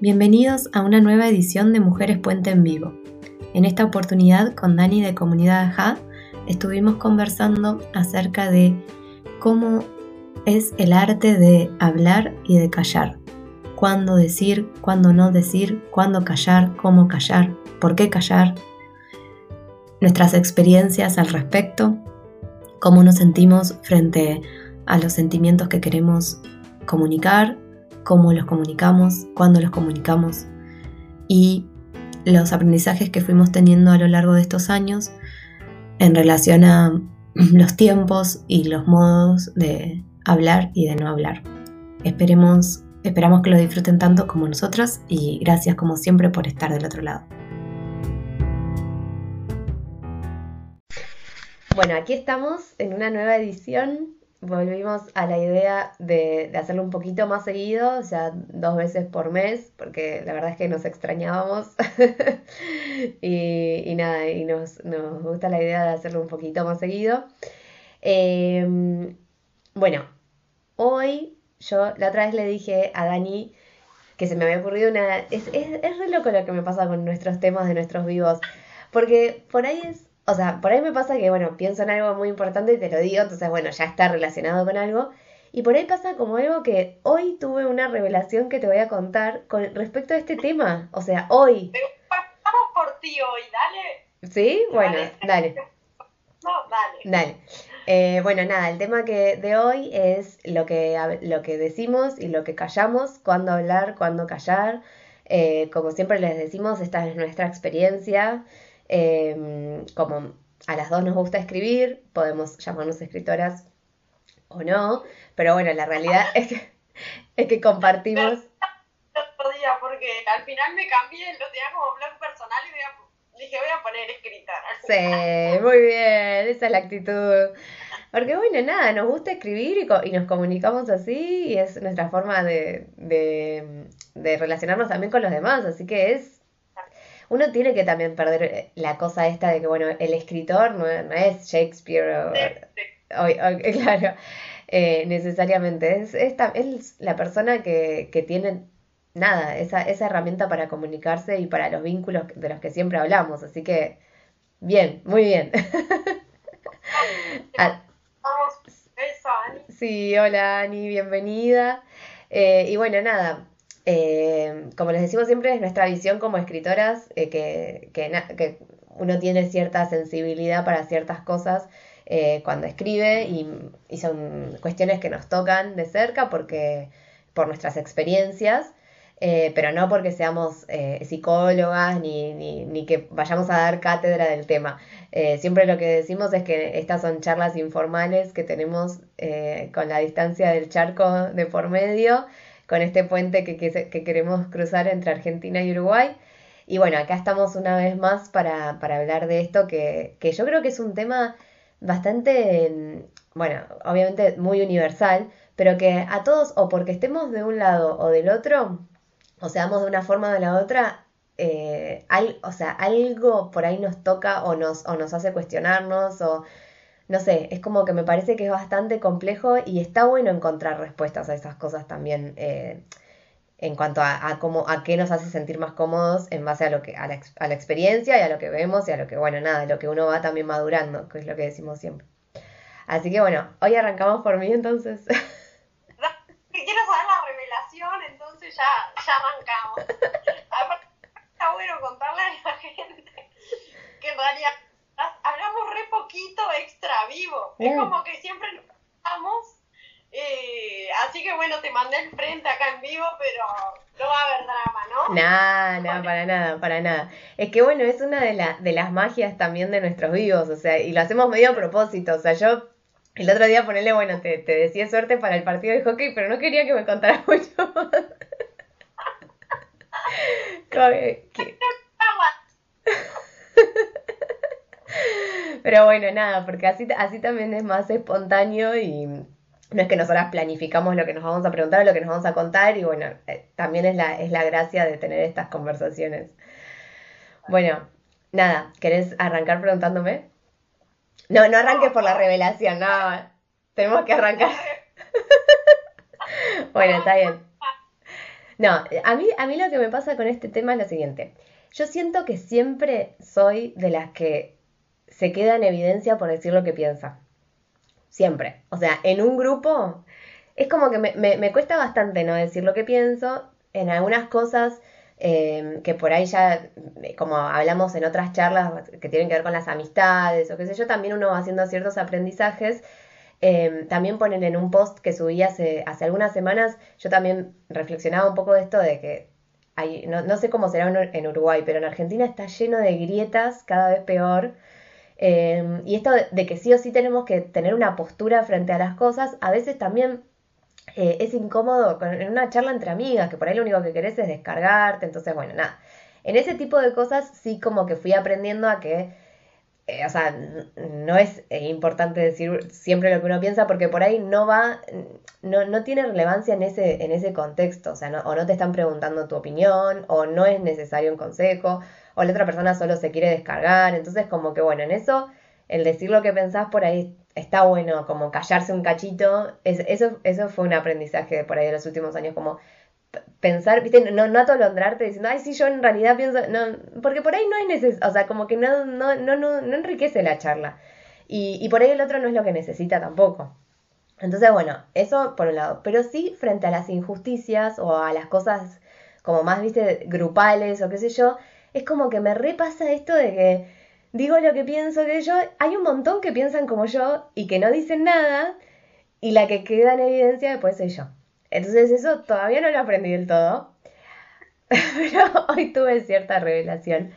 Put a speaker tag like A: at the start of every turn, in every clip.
A: Bienvenidos a una nueva edición de Mujeres Puente en Vivo. En esta oportunidad con Dani de Comunidad AJA estuvimos conversando acerca de cómo es el arte de hablar y de callar. Cuándo decir, cuándo no decir, cuándo callar, cómo callar, por qué callar. Nuestras experiencias al respecto, cómo nos sentimos frente a los sentimientos que queremos comunicar cómo los comunicamos, cuándo los comunicamos y los aprendizajes que fuimos teniendo a lo largo de estos años en relación a los tiempos y los modos de hablar y de no hablar. Esperemos, esperamos que lo disfruten tanto como nosotros y gracias como siempre por estar del otro lado. Bueno, aquí estamos en una nueva edición volvimos a la idea de, hacerlo un poquito más seguido, o sea, dos veces por mes, porque la verdad es que nos extrañábamos y, nada, y nos, gusta la idea de hacerlo un poquito más seguido. Em, bueno, hoy yo la otra vez le dije a Dani que se me había ocurrido una... Es, es, es re loco lo que me pasa con nuestros temas de nuestros vivos, porque por ahí es o sea, por ahí me pasa que, bueno, pienso en algo muy importante y te lo digo, entonces, bueno, ya está relacionado con algo. Y por ahí pasa como algo que hoy tuve una revelación que te voy a contar con respecto a este tema. O sea, hoy.
B: Por ti hoy, dale.
A: ¿Sí? Bueno, dale.
B: No, dale.
A: Dale. Eh, bueno, nada, el tema que de hoy es lo que, lo que decimos y lo que callamos, cuándo hablar, cuándo callar. Eh, como siempre les decimos, esta es nuestra experiencia. Em, como a las dos nos gusta escribir, podemos llamarnos escritoras o no, pero bueno, la realidad es que, es que compartimos...
B: Porque al final me cambié, lo tenía como blog personal y dije, voy a poner escritora.
A: Sí, muy bien, esa es la actitud. Porque bueno, nada, nos gusta escribir y, y nos comunicamos así y es nuestra forma de, de, de relacionarnos también con los demás, así que es uno tiene que también perder eh, la cosa esta de que, bueno, el escritor no, es Shakespeare o, claro, eh, necesariamente. Es, es, la persona que, que tiene, nada, esa, esa herramienta para comunicarse y para los vínculos de los que siempre hablamos. Así que, bien, muy bien.
B: Ah,
A: sí, hola Ani, bienvenida. Eh, y bueno, nada, eh, como les decimos siempre, es nuestra visión como escritoras eh, que, que, uno tiene cierta sensibilidad para ciertas cosas eh, cuando escribe y, son cuestiones que nos tocan de cerca porque por nuestras experiencias, pero no porque seamos psicólogas ni, ni, ni, que vayamos a dar cátedra del tema. siempre lo que decimos es que estas son charlas informales que tenemos con la distancia del charco de por medio con este puente que, queremos cruzar entre Argentina y Uruguay. Y bueno, acá estamos una vez más para, hablar de esto, que, yo creo que es un tema bastante, bueno, obviamente muy universal, pero que a todos, o porque estemos de un lado o del otro, o seamos de una forma o de la otra, eh, o sea, algo por ahí nos toca o nos, o nos hace cuestionarnos o no sé, es como que me parece que es bastante complejo y está bueno encontrar respuestas a esas cosas también eh, en cuanto a, cómo, a qué nos hace sentir más cómodos en base a lo que a la, a la, experiencia y a lo que vemos y a lo que, bueno, nada, lo que uno va también madurando, que es lo que decimos siempre. Así que bueno, hoy arrancamos por mí entonces.
B: Quiero saber la revelación, entonces ya, ya arrancamos. está bueno contarle a la gente que en realidad poquito extra vivo. Es uh. como que siempre nos. Eh, así que bueno, te mandé el frente acá en vivo, pero no va a haber drama, ¿no?
A: Nada, no, para nada, para nada. Es que bueno, es una de, la, de las magias también de nuestros vivos, o sea, y lo hacemos medio a propósito, o sea, yo el otro día ponerle, bueno, te, te decía suerte para el partido de hockey, pero no quería que me contaras mucho más. Pero bueno, nada, porque así, así también es más espontáneo y no es que nosotras planificamos lo que nos vamos a preguntar o lo que nos vamos a contar y bueno, eh, también es la, es la gracia de tener estas conversaciones. Bueno, nada, ¿querés arrancar preguntándome? No, no arranques por la revelación, no, tenemos que arrancar. bueno, está bien. No, a mí, a mí lo que me pasa con este tema es lo siguiente. Yo siento que siempre soy de las que se queda en evidencia por decir lo que piensa. Siempre. O sea, en un grupo es como que me, me, cuesta bastante no decir lo que pienso. En algunas cosas eh, que por ahí ya, como hablamos en otras charlas que tienen que ver con las amistades o qué sé yo, también uno va haciendo ciertos aprendizajes. Eh, también ponen en un post que subí hace, hace algunas semanas, yo también reflexionaba un poco de esto de que hay, no, no sé cómo será en Uruguay, pero en Argentina está lleno de grietas cada vez peor Em, y esto de, que sí o sí tenemos que tener una postura frente a las cosas, a veces también eh, es incómodo en una charla entre amigas, que por ahí lo único que querés es descargarte, entonces bueno, nada. En ese tipo de cosas sí como que fui aprendiendo a que, eh, o sea, no es eh, importante decir siempre lo que uno piensa porque por ahí no va, no, no tiene relevancia en ese, en ese contexto, o sea, no, o no te están preguntando tu opinión, o no es necesario un consejo, o la otra persona solo se quiere descargar. Entonces, como que bueno, en eso, el decir lo que pensás por ahí está bueno, como callarse un cachito. eso, eso fue un aprendizaje por ahí de los últimos años, como pensar, viste, no, no atolondrarte diciendo, ay, sí, yo en realidad pienso, no, porque por ahí no es necesario, o sea, como que no, no, no, no, no enriquece la charla. Y, y por ahí el otro no es lo que necesita tampoco. Entonces, bueno, eso por un lado. Pero sí, frente a las injusticias o a las cosas como más, viste, grupales o qué sé yo, es como que me repasa esto de que digo lo que pienso de yo. Hay un montón que piensan como yo y que no dicen nada, y la que queda en evidencia después soy yo. Entonces eso todavía no lo aprendí del todo, pero hoy tuve cierta revelación.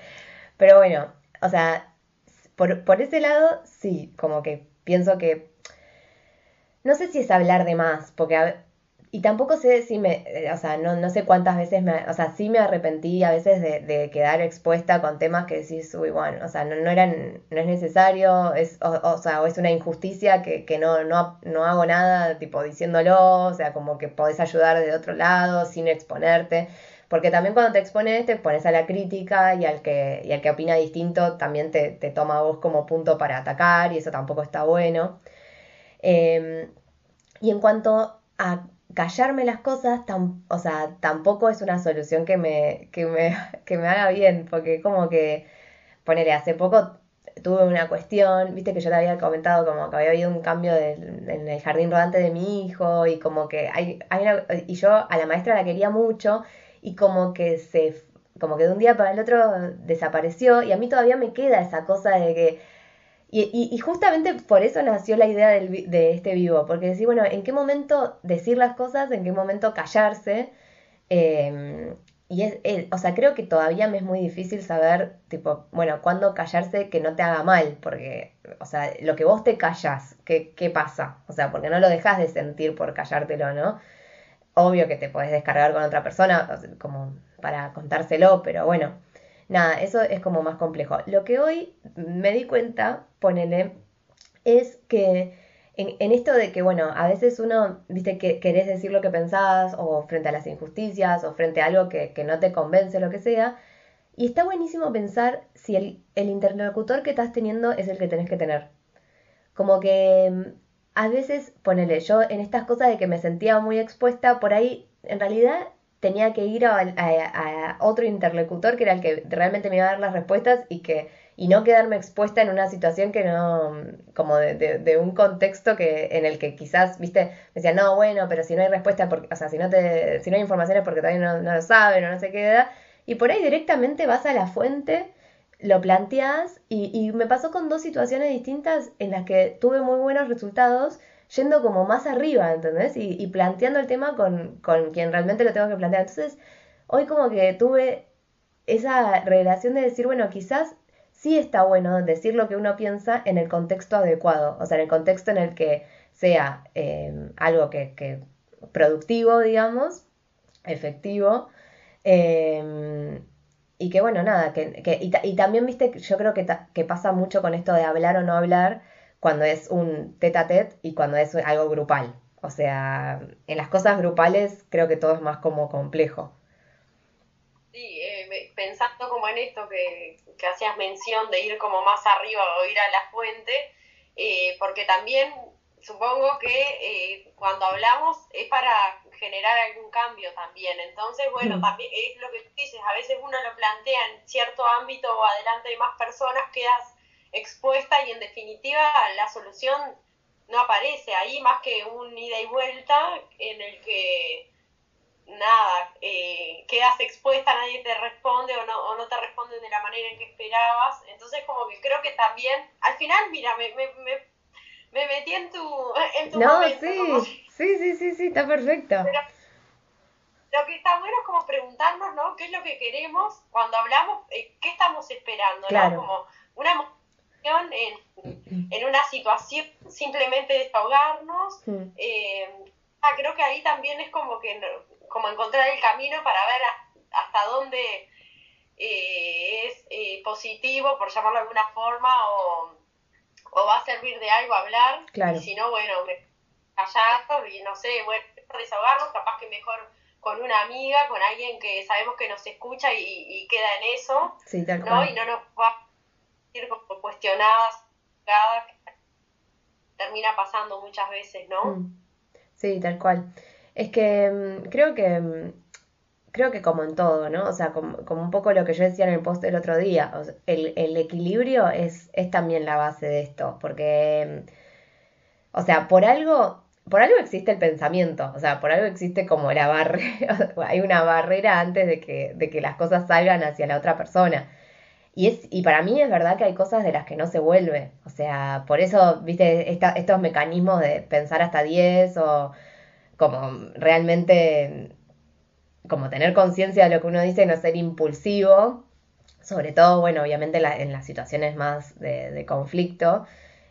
A: Pero bueno, o sea, por, por ese lado sí, como que pienso que... No sé si es hablar de más, porque y tampoco sé si me, eh, o sea, no, no sé cuántas veces me, o sea, sí me arrepentí a veces de, de quedar expuesta con temas que decís, uy, bueno, o sea, no, no eran, no es necesario, es, o, o sea, o es una injusticia que, que no, no, no hago nada, tipo, diciéndolo, o sea, como que podés ayudar de otro lado sin exponerte. Porque también cuando te expones, te pones a la crítica y al que, y al que opina distinto también te, te toma a vos como punto para atacar y eso tampoco está bueno. Em, y en cuanto a callarme las cosas, o sea, tampoco es una solución que me, que me, que me haga bien, porque como que, ponele, hace poco tuve una cuestión, viste que yo te había comentado como que había habido un cambio en el jardín rodante de mi hijo y como que hay, hay una, y yo a la maestra la quería mucho y como que se como que de un día para el otro desapareció y a mí todavía me queda esa cosa de que y, justamente por eso nació la idea de este vivo, porque decir, bueno, ¿en qué momento decir las cosas? ¿En qué momento callarse? Em, y es, o sea, creo que todavía me es muy difícil saber, tipo, bueno, cuándo callarse que no te haga mal, porque, o sea, lo que vos te callas, ¿qué, qué pasa? O sea, porque no lo dejas de sentir por callártelo, ¿no? Obvio que te podés descargar con otra persona, como para contárselo, pero bueno nada, eso es como más complejo. Lo que hoy me di cuenta, ponele, es que en, esto de que, bueno, a veces uno, viste, que querés decir lo que pensás, o frente a las injusticias, o frente a algo que, no te convence, lo que sea, y está buenísimo pensar si el, el interlocutor que estás teniendo es el que tenés que tener. Como que mm, a veces, ponele, yo en estas cosas de que me sentía muy expuesta, por ahí, en realidad tenía que ir a, otro interlocutor que era el que realmente me iba a dar las respuestas y que y no quedarme expuesta en una situación que no, como de, de, un contexto que en el que quizás, viste, me decía, no, bueno, pero si no hay respuesta, porque, o sea, si no, te, si no hay informaciones porque todavía no, no lo saben o no se queda, y por ahí directamente vas a la fuente, lo planteas, y, y me pasó con dos situaciones distintas en las que tuve muy buenos resultados, yendo como más arriba, ¿entendés? Y, planteando el tema con, con, quien realmente lo tengo que plantear. Entonces, hoy como que tuve esa relación de decir, bueno, quizás sí está bueno decir lo que uno piensa en el contexto adecuado, o sea, en el contexto en el que sea em, algo que, productivo, digamos, efectivo, em, y que bueno, nada, que, que y, también, viste, yo creo que, que pasa mucho con esto de hablar o no hablar, cuando es un tete a tete y cuando es algo grupal. O sea, en las cosas grupales creo que todo es más como complejo.
B: Sí, eh, pensando como en esto que, hacías mención de ir como más arriba o ir a la fuente, eh, porque también supongo que eh, cuando hablamos es para generar algún cambio también. Entonces, bueno,
A: Mm.
B: también es lo que tú dices, a veces uno lo plantea en cierto ámbito o adelante de más personas, quedas expuesta y en definitiva la solución no aparece ahí más que un ida y vuelta en el que nada, eh, quedas expuesta, nadie te responde o no, o no te responden de la manera en que esperabas. Entonces como que creo que también, al final, mira, me, me, me, me metí en tu, en tu
A: No,
B: momento, como
A: sí, sí, sí, sí, sí, está perfecto.
B: pero lo que está bueno es como preguntarnos, ¿no? ¿Qué es lo que queremos cuando hablamos? eh, ¿Qué estamos esperando?
A: Claro.
B: ¿no? Como una en, en una situación, simplemente desahogarnos. Eh, ah, creo que ahí también es como que como encontrar el camino para ver hasta dónde eh, es eh, positivo, por llamarlo de alguna forma, o, o va a servir de algo hablar.
A: Claro.
B: Y si no, bueno, callarnos y no sé, bueno, desahogarnos, capaz que mejor con una amiga, con alguien que sabemos que nos escucha y, y queda en eso,
A: Sí, tal
B: ¿no?
A: cual.
B: Y no nos va cuestionadas, termina pasando muchas veces, ¿no?
A: Mm. Sí, tal cual. Es que mm, creo que mm, creo que como en todo, ¿no? O sea, como, un poco lo que yo decía en el post el otro día, el, el equilibrio es, es también la base de esto, porque, o sea, por algo, por algo existe el pensamiento, o sea, por algo existe como la barrera, hay una barrera antes de que, de que las cosas salgan hacia la otra persona. Y, es, y para mí es verdad que hay cosas de las que no se vuelve. O sea, por eso, viste, esta- estos mecanismos de pensar hasta 10 o como realmente, como tener conciencia de lo que uno dice no ser impulsivo. Sobre todo, bueno, obviamente en las situaciones más de, conflicto.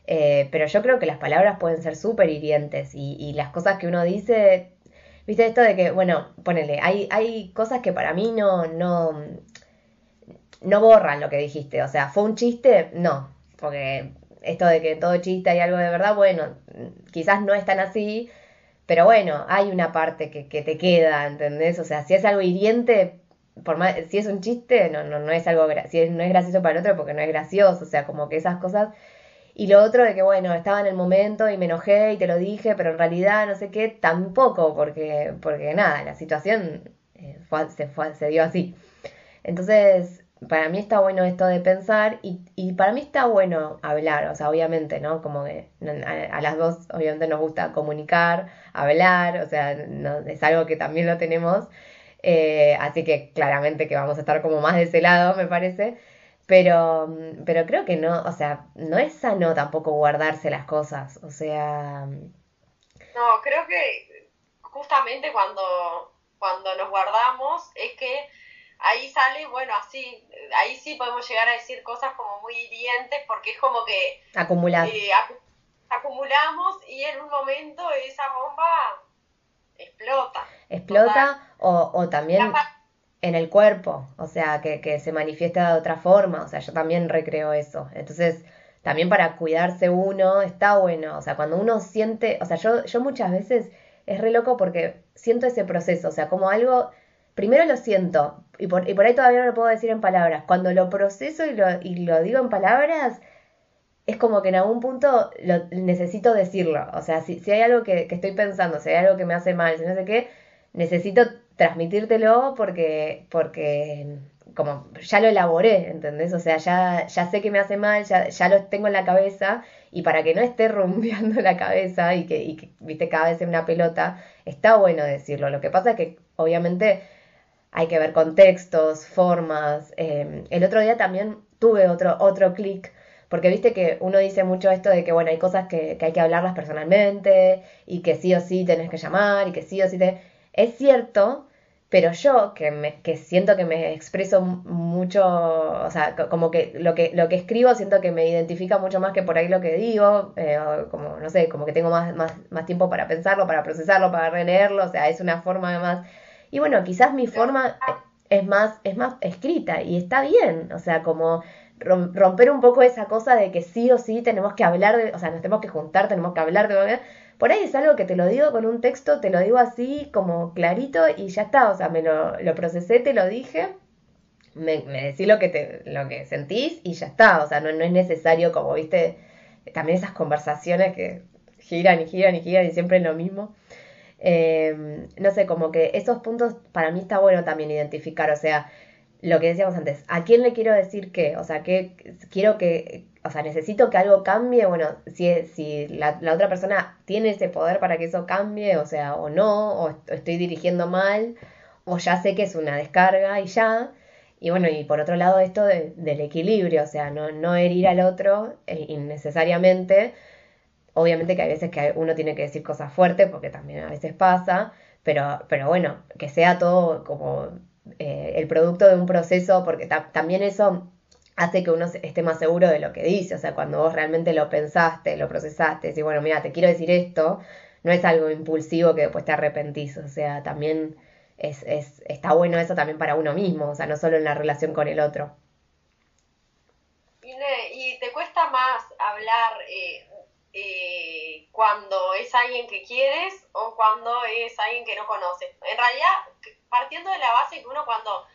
A: Eh, pero yo creo que las palabras pueden ser súper hirientes y, y las cosas que uno dice, viste esto de que, bueno, ponele, hay, hay cosas que para mí no, no, no borran lo que dijiste. O sea, ¿fue un chiste? No. Porque esto de que todo chiste hay algo de verdad, bueno, quizás no es tan así, pero bueno, hay una parte que, que te queda, ¿entendés? O sea, si es algo hiriente, por más, si es un chiste, no, no, no es algo, si es- no es gracioso para el otro porque no es gracioso, o sea, como que esas cosas. Y lo otro de que, bueno, estaba en el momento y me enojé y te lo dije, pero en realidad no sé qué, tampoco, porque, porque nada, la situación eh, fue- se, fue, se dio así. Entonces, para mí está bueno esto de pensar y, y para mí está bueno hablar, o sea, obviamente, ¿no? Como que a, las dos, obviamente, nos gusta comunicar, hablar, o sea, no, es algo que también lo tenemos, eh, así que claramente que vamos a estar como más de ese lado, me parece. Pero, mm, pero creo que no, o sea, no es sano tampoco guardarse las cosas, o sea,
B: No, creo que justamente cuando, cuando nos guardamos es que ahí sale, bueno, así, ahí sí podemos llegar a decir cosas como muy hirientes porque es como que
A: acumular.
B: eh, acu- acumulamos y en un momento esa bomba explota.
A: Explota o, o también en el cuerpo, o sea, que, que se manifiesta de otra forma, o sea, yo también recreo eso. Entonces, también para cuidarse uno está bueno, o sea, cuando uno siente, o sea, yo, yo muchas veces es re loco porque siento ese proceso, o sea, como algo, primero lo siento, y por, y por ahí todavía no lo puedo decir en palabras, cuando lo proceso y lo, y lo digo en palabras, es como que en algún punto lo necesito decirlo. O sea, si, si hay algo que, que estoy pensando, si hay algo que me hace mal, si no sé qué, necesito transmitírtelo porque, porque como ya lo elaboré, ¿entendés? O sea, ya, ya sé que me hace mal, ya, ya lo tengo en la cabeza y para que no esté rumbeando la cabeza y que, y que, viste, cada vez en una pelota, está bueno decirlo. Lo que pasa es que obviamente hay que ver contextos, formas. eh, el otro día también tuve otro, otro clic, porque viste que uno dice mucho esto de que, bueno, hay cosas que, que hay que hablarlas personalmente y que sí o sí tenés que llamar y que sí o sí te... Es cierto, pero yo que, me, que siento que me expreso mucho, o sea, co- como que lo, que lo que escribo siento que me identifica mucho más que por ahí lo que digo, eh, como, no sé, como que tengo más, más, más tiempo para pensarlo, para procesarlo, para releerlo, o sea, es una forma más... Y bueno, quizás mi forma es más, es más escrita y está bien, o sea, como rom- romper un poco esa cosa de que sí o sí tenemos que hablar de, o sea, nos tenemos que juntar, tenemos que hablar de... Por ahí es algo que te lo digo con un texto, te lo digo así como clarito y ya está, o sea, me lo, lo procesé, te lo dije, me, me decís lo que, te, lo que sentís y ya está, o sea, no, no es necesario como, viste, también esas conversaciones que giran y giran y giran y siempre es lo mismo. Eh, no sé, como que esos puntos para mí está bueno también identificar, o sea, lo que decíamos antes, ¿a quién le quiero decir qué? O sea, que quiero que, o sea, necesito que algo cambie, bueno, si, si la, la, otra persona tiene ese poder para que eso cambie, o sea, o no, o estoy dirigiendo mal, o ya sé que es una descarga y ya. Y bueno, y por otro lado esto de, del equilibrio, o sea, no, no herir al otro eh, innecesariamente. Obviamente que hay veces que uno tiene que decir cosas fuertes, porque también a veces pasa, pero, pero bueno, que sea todo como eh, el producto de un proceso, porque también eso hace que uno esté más seguro de lo que dice, o sea, cuando vos realmente lo pensaste, lo procesaste, y bueno, mira, te quiero decir esto, no es algo impulsivo que después te arrepentís, o sea, también es, es, está bueno eso también para uno mismo, o sea, no solo en la relación con el otro.
B: Y, te cuesta más hablar eh, eh, cuando es alguien que quieres o cuando es alguien que no conoces. En realidad, partiendo de la base que uno cuando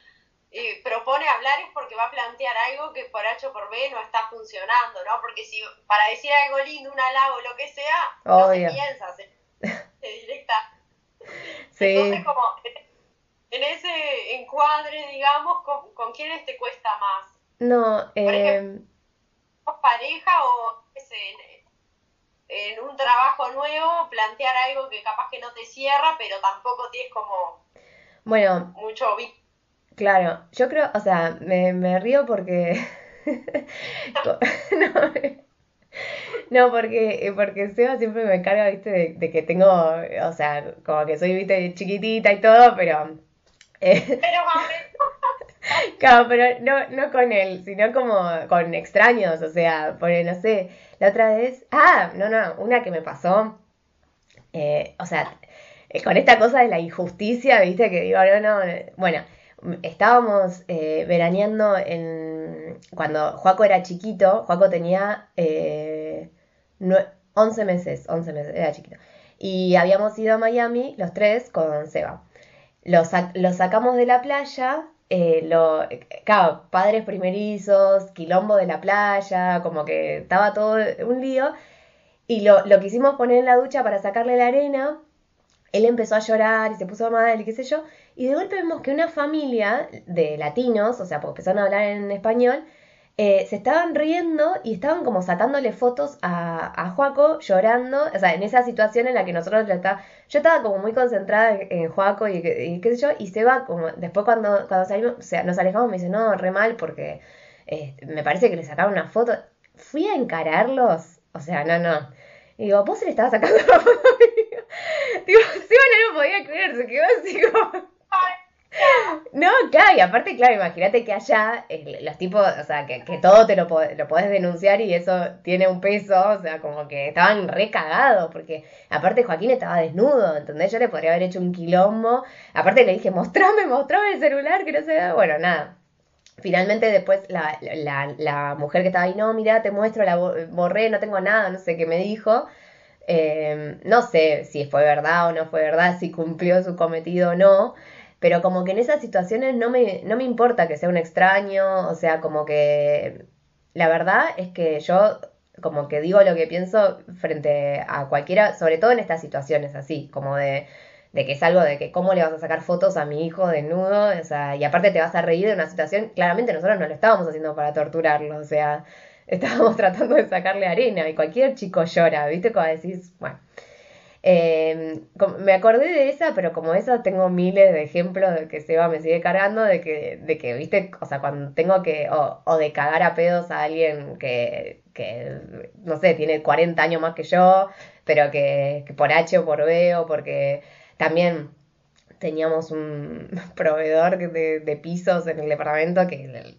B: eh, propone hablar es porque va a plantear algo que por H o por B no está funcionando, ¿no? Porque si para decir algo lindo, un halago, lo que sea, no se piensa, se, directa. Sí. Entonces, como en ese encuadre, digamos, ¿con, con quiénes te cuesta más?
A: No,
B: por ejemplo, eh, pareja o en, en un trabajo nuevo plantear algo que capaz que no te cierra, pero tampoco tienes como
A: bueno,
B: mucho
A: Claro, yo creo, o sea, me, me río porque... no, no, porque, porque Seba siempre me carga, viste, de, que tengo, o sea, como que soy, viste, chiquitita y todo, pero...
B: Eh, pero
A: Claro, pero no, no con él, sino como con extraños, o sea, por no sé, la otra vez, ah, no, no, una que me pasó, eh, o sea, eh, con esta cosa de la injusticia, viste, que digo, no, no, bueno, estábamos eh, veraneando en, cuando Juaco era chiquito, Juaco tenía eh, 11 meses, 11 meses, era chiquito, y habíamos ido a Miami los tres con Seba. Lo, lo sacamos de la playa eh, lo, claro, padres primerizos, quilombo de la playa, como que estaba todo un lío. Y lo, lo quisimos poner en la ducha para sacarle la arena él empezó a llorar y se puso mal y qué sé yo, y de golpe vemos que una familia de latinos, o sea, porque empezaron a hablar en español, eh, se estaban riendo y estaban como sacándole fotos a, a Joaco llorando, o sea, en esa situación en la que nosotros está, yo estaba como muy concentrada en, Joaco y, qué sé yo, y se va como, después cuando, cuando salimos, o sea, nos alejamos me dice, no, re mal porque eh, me parece que le sacaron una foto, fui a encararlos, o sea, no, no, y digo, vos se le estabas sacando la foto Digo, sí, no lo podía creer, se quedó así como... No, claro, y aparte, claro, imagínate que allá los tipos, o sea, que, que todo te lo, lo podés denunciar y eso tiene un peso, o sea, como que estaban re cagados, porque aparte Joaquín estaba desnudo, ¿entendés? Yo le podría haber hecho un quilombo, aparte le dije, mostrame, mostrame el celular, que no se bueno, nada. Finalmente después la, la, la mujer que estaba ahí, no, mira, te muestro, la borré, no tengo nada, no sé qué me dijo. Eh, no sé si fue verdad o no fue verdad, si cumplió su cometido o no, pero como que en esas situaciones no me, no me importa que sea un extraño, o sea, como que la verdad es que yo como que digo lo que pienso frente a cualquiera, sobre todo en estas situaciones así, como de, de que es algo de que cómo le vas a sacar fotos a mi hijo desnudo, o sea, y aparte te vas a reír de una situación, claramente nosotros no lo estábamos haciendo para torturarlo, o sea, estábamos tratando de sacarle arena y cualquier chico llora, ¿viste? Como decís, bueno. Eh, me acordé de esa, pero como esa tengo miles de ejemplos de que Seba me sigue cargando, de que, de que viste, o sea, cuando tengo que, o, o de cagar a pedos a alguien que, que, no sé, tiene 40 años más que yo, pero que, que por H o por B o porque también teníamos un proveedor de, de pisos en el departamento que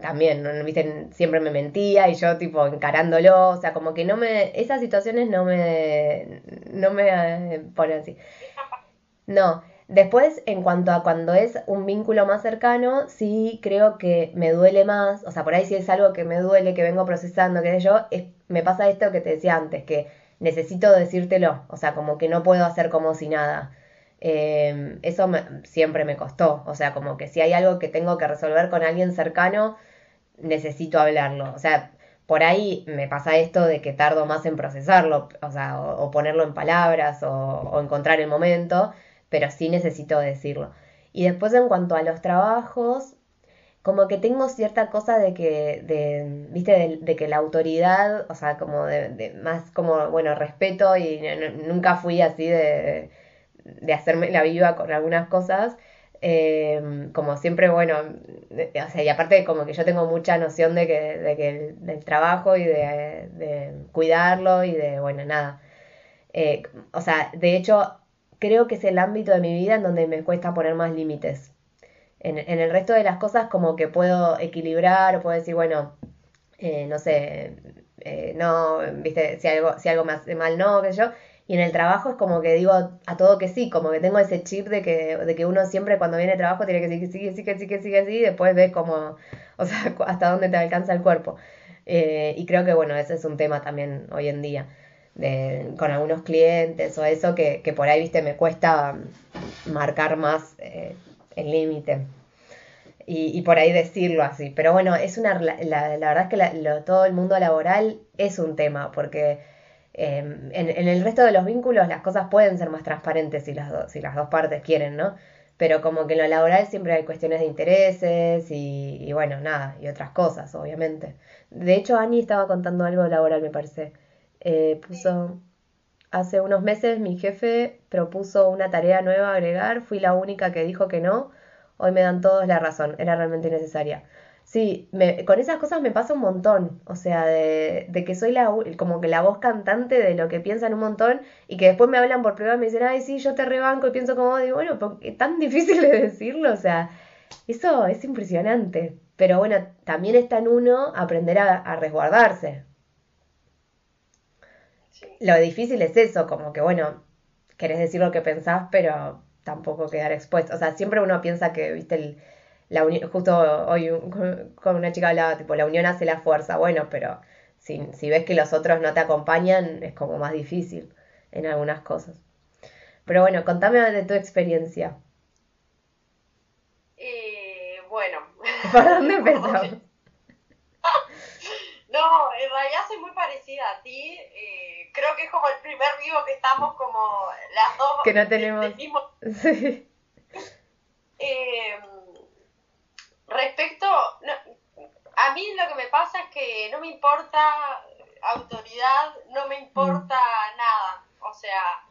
A: también, ¿no? ¿viste? siempre me mentía y yo tipo encarándolo, o sea, como que no me, esas situaciones no me, no me eh, ponen así. No, después en cuanto a cuando es un vínculo más cercano, sí creo que me duele más, o sea, por ahí si es algo que me duele, que vengo procesando, qué sé yo, es, me pasa esto que te decía antes, que necesito decírtelo, o sea, como que no puedo hacer como si nada. Eh, eso siempre me costó. O sea, como que si hay algo que tengo que resolver con alguien cercano, necesito hablarlo. O sea, por ahí me pasa esto de que tardo más en procesarlo, o sea, o, ponerlo en palabras o, encontrar el momento, pero sí necesito decirlo. Y después en cuanto a los trabajos, como que tengo cierta cosa de que, de, viste, de, que la autoridad, o sea, como de, más como, bueno, respeto y nunca fui así de, de hacerme la viva con algunas cosas. Eh, como siempre, bueno, o sea, y aparte como que yo tengo mucha noción de que, de que el, del trabajo y de, cuidarlo y de, bueno, nada. Eh, o sea, de hecho, creo que es el ámbito de mi vida en donde me cuesta poner más límites en, en, el resto de las cosas como que puedo equilibrar o puedo decir, bueno, eh, no sé, no, viste, si algo, si algo me hace mal, no, qué yo. Y en el trabajo es como que digo a todo que sí, como que tengo ese chip de que, de que uno siempre cuando viene de trabajo tiene que decir que sí, que sí, que sí, que sí, y después ves como, o sea, hasta dónde te alcanza el cuerpo. Eh, y creo que, bueno, ese es un tema también hoy en día, de, con algunos clientes o eso, que, que por ahí, viste, me cuesta marcar más el límite. Y, y, por ahí decirlo así. Pero bueno, es una, la, la, verdad es que la, todo el mundo laboral es un tema, porque em, en, en, el resto de los vínculos las cosas pueden ser más transparentes si las, do, si las dos partes quieren, ¿no? Pero como que en lo laboral siempre hay cuestiones de intereses y, y bueno, nada, y otras cosas, obviamente. De hecho, Ani estaba contando algo laboral, me parece. Eh, puso, hace unos meses mi jefe propuso una tarea nueva a agregar, fui la única que dijo que no Hoy me dan todos la razón, era realmente necesaria. Sí, me, con esas cosas me pasa un montón, o sea, de, de, que soy la, como que la voz cantante de lo que piensan un montón y que después me hablan por prueba y me dicen, ay, sí, yo te rebanco y pienso como, digo, bueno, porque es tan difícil de decirlo, o sea, eso es impresionante. Pero bueno, también está en uno aprender a, a resguardarse. Lo difícil es eso, como que, bueno, querés decir lo que pensás, pero tampoco quedar expuesto. O sea, siempre uno piensa que, viste, el, la unión, justo hoy con una chica hablaba, tipo, la unión hace la fuerza. Bueno, pero si, si ves que los otros no te acompañan, es como más difícil en algunas cosas. Pero bueno, contame de tu experiencia.
B: Eh, bueno.
A: ¿Por dónde empezamos?
B: No, en realidad soy muy parecida a ti. Eh, creo que es como el primer vivo que estamos como las dos.
A: Que no tenemos.
B: Sí. Eh, respecto. a mí lo que me pasa es que no me importa autoridad, no me importa nada. O sea,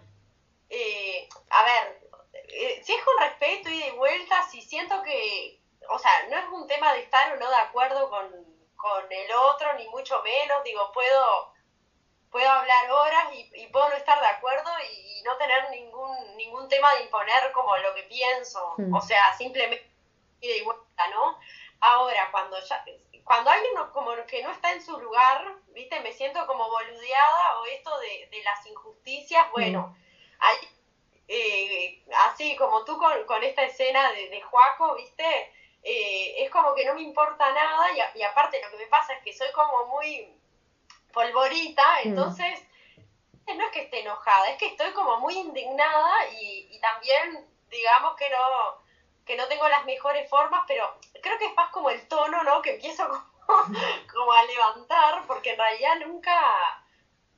B: eh, a ver, eh, si es con respeto y de vuelta, si siento que. O sea, no es un tema de estar o no de acuerdo con con el otro, ni mucho menos, digo, puedo, puedo hablar horas y, y puedo no estar de acuerdo y, no tener ningún, ningún tema de imponer como lo que pienso, o sea, simplemente y vuelta, ¿no? Ahora, cuando ya, cuando alguien no, como que no está en su lugar, viste, me siento como boludeada o esto de, de las injusticias, bueno, hay, eh, así como tú con, con esta escena de, de Juaco, viste, eh, es como que no me importa nada y, aparte lo que me pasa es que soy como muy polvorita, mm. entonces no es que esté enojada, es que estoy como muy indignada y, también digamos que no que no tengo las mejores formas, pero creo que es más como el tono, ¿no? Que empiezo como, a levantar, porque en realidad nunca,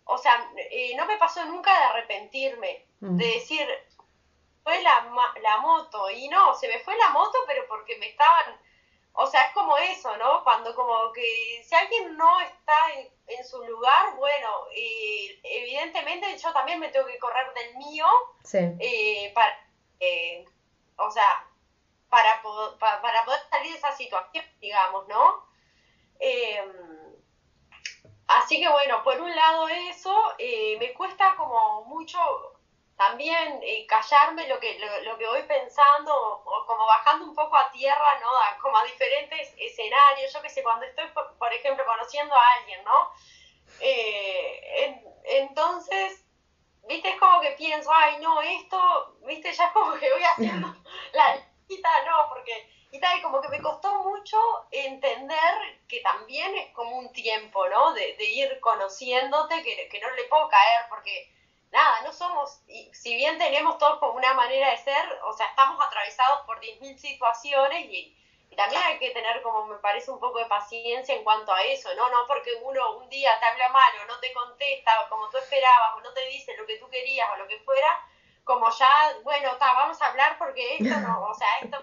B: o sea, eh, no me pasó nunca de arrepentirme, mm. de decir, fue la, la moto. Y no, se me fue la moto, pero porque me estaban... O sea, es como eso, ¿no? Cuando como que si alguien no está en, su lugar, bueno, eh, evidentemente yo también me tengo que correr del mío
A: sí.
B: eh, para, eh, o sea, para, para, para, poder salir de esa situación, digamos, ¿no? Em, así que bueno, por un lado eso, eh, me cuesta como mucho también eh, callarme lo que, lo, que voy pensando o, como bajando un poco a tierra, ¿no? como a diferentes escenarios. Yo que sé, cuando estoy, por, ejemplo, conociendo a alguien, ¿no? Eh, entonces, viste, es como que pienso, ay, no, esto, viste, ya es como que voy haciendo la lista, no, porque, y tal, como que me costó mucho entender que también es como un tiempo, ¿no? De, de ir conociéndote, que, que no le puedo caer, porque nada, no somos, si bien tenemos todos como una manera de ser, o sea, estamos atravesados por 10.000 situaciones y, también hay que tener como me parece un poco de paciencia en cuanto a eso, ¿no? No porque uno un día te habla mal o no te contesta como tú esperabas o no te dice lo que tú querías o lo que fuera, como ya, bueno, está, vamos a hablar porque esto no, o sea, esto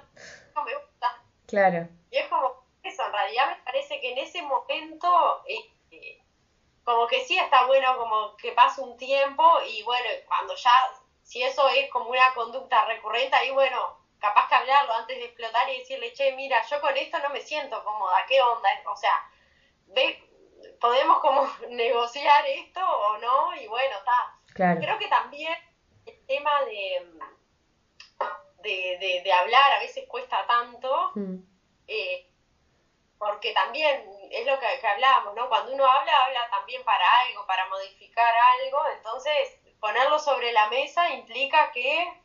B: no me gusta.
A: Claro.
B: Y es como eso, en realidad me parece que en ese momento, eh, eh, como que sí está bueno como que pase un tiempo y bueno, cuando ya, si eso es como una conducta recurrente, ahí bueno, capaz que hablarlo antes de explotar y decirle, che, mira, yo con esto no me siento cómoda, ¿qué onda? O sea, ve, podemos como negociar esto o no, y bueno, está.
A: Claro.
B: Creo que también tema de, de, de, hablar a veces cuesta tanto,
A: Mm.
B: eh, porque también es lo que, que hablábamos, ¿no? Cuando uno habla, habla también para algo, para modificar algo, entonces ponerlo sobre la mesa implica que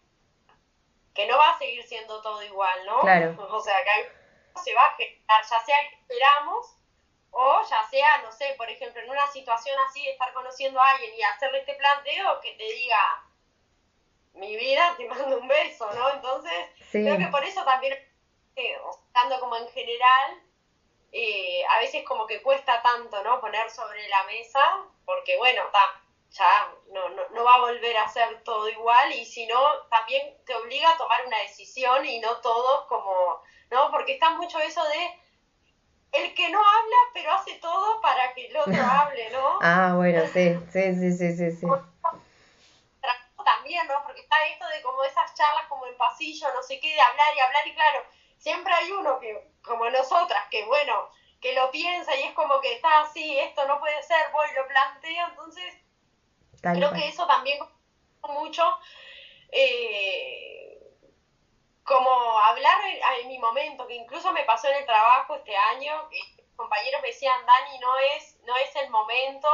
B: que no va a seguir siendo todo igual, ¿no?
A: Claro.
B: O sea, que algo se va a generar, ya sea que esperamos, o ya sea, no sé, por ejemplo, en una situación así, de estar conociendo a alguien y hacerle este planteo, que te diga, mi vida, te mando un beso, ¿no? Entonces,
A: Sí.
B: creo que por eso también, eh, estando como en general, eh, a veces como que cuesta tanto, ¿no? Poner sobre la mesa, porque bueno, ya no, no, no va a volver a ser todo igual y si no, también te obliga a tomar una decisión y no todos como, ¿no? Porque está mucho eso de el que no habla pero hace todo para que el otro hable, ¿no?
A: Ah, bueno, sí, sí, sí, sí, sí, sí.
B: También, ¿no? Porque está esto de como esas charlas como en pasillo, no sé qué, de hablar y hablar y claro, siempre hay uno que, como nosotras, que bueno, que lo piensa y es como que está así, esto no puede ser, voy, lo planteo, entonces
A: Tal
B: creo
A: cual.
B: que eso también mucho eh, como hablar en, en mi momento que incluso me pasó en el trabajo este año que compañeros me decían Dani no es no es el momento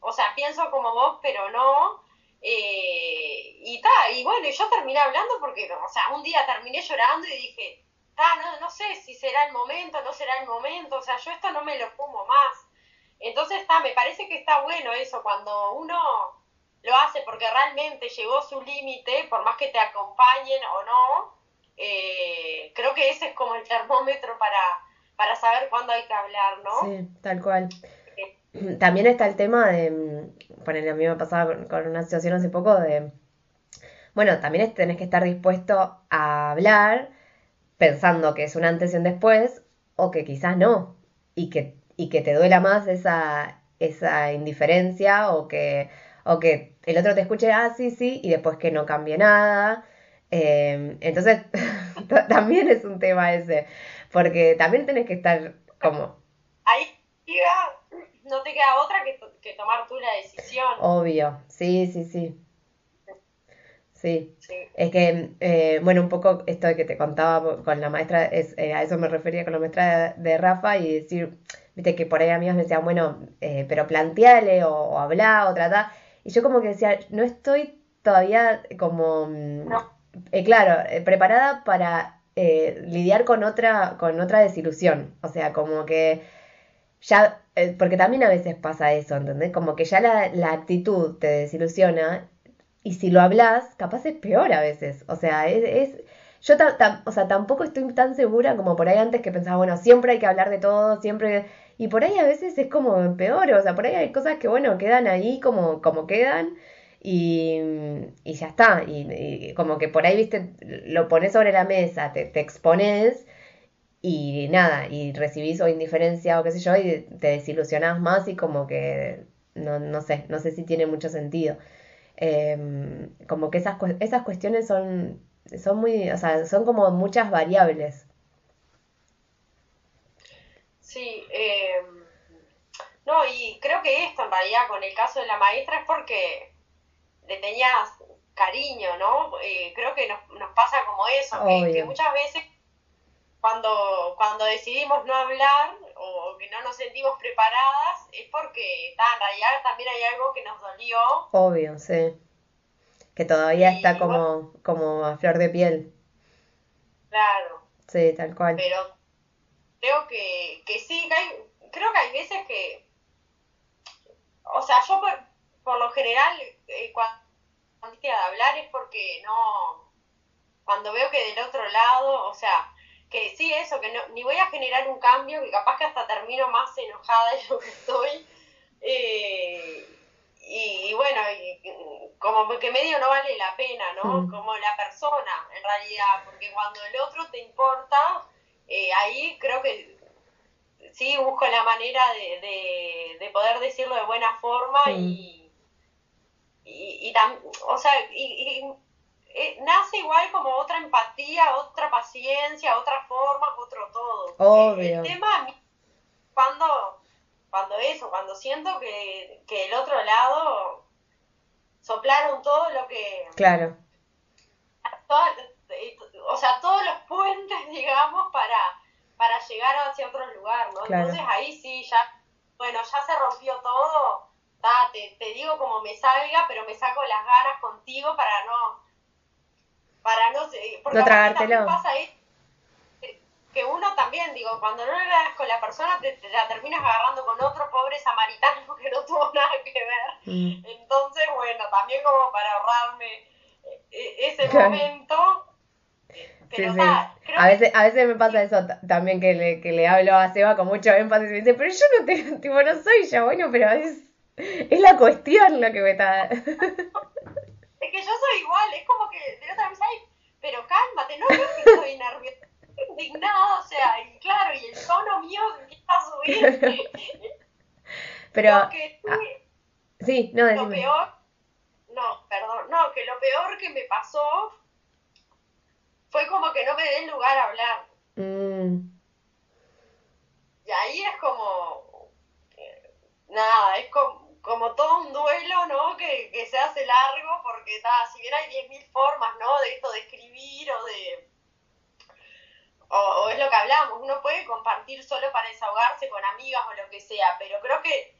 B: o sea pienso como vos pero no eh, y ta, y bueno yo terminé hablando porque o sea un día terminé llorando y dije ta, no, no sé si será el momento no será el momento o sea yo esto no me lo fumo más entonces está me parece que está bueno eso cuando uno lo hace porque realmente llegó su límite, por más que te acompañen o no, eh, creo que ese es como el termómetro para, para saber cuándo hay que hablar, ¿no?
A: Sí, tal cual. También está el tema de, ponele, a mí me pasaba con, una situación hace poco de, bueno, también tenés que estar dispuesto a hablar pensando que es un antes y un después, o que quizás no, y que, y que te duela más esa, esa indiferencia, o que, o que el otro te escuche, ah, sí, sí, y después que no cambie nada. Eh, entonces, ta- también es un tema ese, porque también tenés que estar como,
B: no te queda otra que, que tomar tú la decisión.
A: obvio, sí, sí, sí. Sí,
B: Sí.
A: es que, eh, bueno, un poco esto de que te contaba con la maestra, es, eh, a eso me refería con la maestra de, de Rafa y decir, viste que por ahí amigos me decían, bueno, eh, pero planteale o, o habla o trata. Y yo como que decía, no estoy todavía como,
B: No.
A: eh, claro, eh, preparada para eh, lidiar con otra, con otra desilusión. O sea, como que ya, eh, porque también a veces pasa eso, ¿entendés? Como que ya la, la actitud te desilusiona y si lo hablas, capaz es peor a veces. O sea, es, es- yo ta- ta- o sea, tampoco estoy tan segura como por ahí antes que pensaba, bueno, siempre hay que hablar de todo, siempre... Y por ahí a veces es como peor, o sea, por ahí hay cosas que, bueno, quedan ahí como, como quedan y, y ya está. Y, y como que por ahí, viste, lo pones sobre la mesa, te, te expones y nada, y recibís o indiferencia o qué sé yo, y te desilusionás más y como que, no, no sé, no sé si tiene mucho sentido. Em, como que esas, esas cuestiones son, son muy, o sea, son como muchas variables.
B: Sí, eh, no, y creo que esto en realidad con el caso de la maestra es porque le tenías cariño, ¿no? Eh, creo que nos, nos pasa como eso, que muchas veces cuando, cuando decidimos no hablar o que no nos sentimos preparadas es porque ta, en realidad también hay algo que nos dolió.
A: Obvio, sí. Que todavía
B: Y
A: está como, como a flor de piel.
B: Claro,
A: Sí, tal cual.
B: pero creo que, que sí, que hay, creo que hay veces que, o sea, yo por, por lo general, eh, cuando antes de hablar es porque no, cuando veo que del otro lado, o sea, que sí, eso, que no, ni voy a generar un cambio, que capaz que hasta termino más enojada de lo que estoy. Eh, y, bueno, como que medio no vale la pena, ¿no?
A: Mm.
B: Como la persona, en realidad, porque cuando el otro te importa, eh, ahí creo que sí busco la manera de, de, poder decirlo de buena forma mm. y, y, y o sea, y, eh, nace igual como otra empatía, otra paciencia, otra forma, otro todo.
A: Obvio.
B: El tema cuando, cuando eso, cuando siento que, que el otro lado soplaron todo lo que...
A: Claro.
B: o sea, todos los puentes, digamos, para, para llegar hacia otro lugar, ¿no? Entonces ahí sí, ya, bueno, ya se rompió todo, te, te digo como me salga, pero me saco las ganas contigo para no para no porque
A: no tragártelo.
B: pasa ahí que uno también, digo, cuando no le con la persona, te, la terminas agarrando con otro pobre samaritano que no tuvo nada que ver. Mm. Entonces, bueno, también como para ahorrarme eh, eh, ese momento.
A: sí, sí. a, veces, a veces me pasa eso también que le, que le hablo a Seba con mucho énfasis y me dice, pero yo no, te, tipo, no soy yo, bueno, pero es, es la cuestión lo que me está...
B: Es que yo soy igual, es como que de otra vez, ay, pero cálmate, no veo que estoy nerviosa, indignada, o sea, y claro, y el tono mío empieza a subir.
A: pero... Que, ah, sí, no,
B: Lo peor, no, perdón, no, que lo peor que me pasó fue como que no me den lugar a hablar. Mm. Y ahí es como, eh, nada, es como como todo un duelo, ¿no? Que, que se hace largo, porque está, si bien hay 10.000 formas, ¿no? De esto de escribir o de... O, es lo que hablamos, uno puede compartir solo para desahogarse con amigas o lo que sea, pero creo que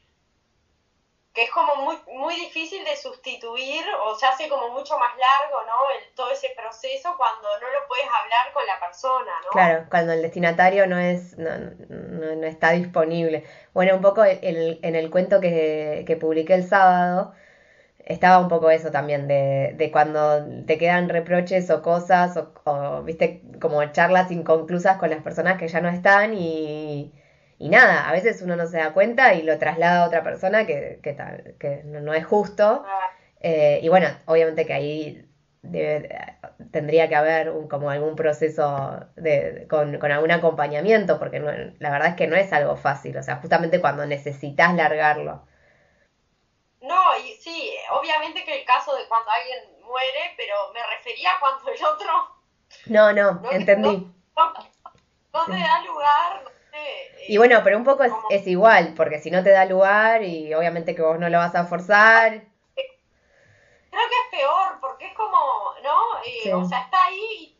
B: que es como muy, muy difícil de sustituir o se hace como mucho más largo, ¿no? El, todo ese proceso cuando no lo puedes hablar con la persona, ¿no?
A: Claro, cuando el destinatario no es no, no, no está disponible. Bueno, un poco el, en el cuento que, que publiqué el sábado estaba un poco eso también, de, de cuando te quedan reproches o cosas o, o, viste, como charlas inconclusas con las personas que ya no están y y nada, a veces uno no se da cuenta y lo traslada a otra persona que, que, que no, es justo. Ah. Eh, y bueno, obviamente que ahí tendría que haber un, como algún proceso de, con, con, algún acompañamiento, porque la verdad es que no es algo fácil, o sea, justamente cuando necesitas largarlo.
B: No, y sí, obviamente que el caso de cuando alguien muere, pero me refería a cuando el otro...
A: No, no, entendí.
B: No, da lugar,
A: y bueno, pero un poco es, es, igual, porque si no te da lugar y obviamente que vos no lo vas a forzar.
B: Creo que es peor, porque es como, ¿no? Eh, o sea, está ahí.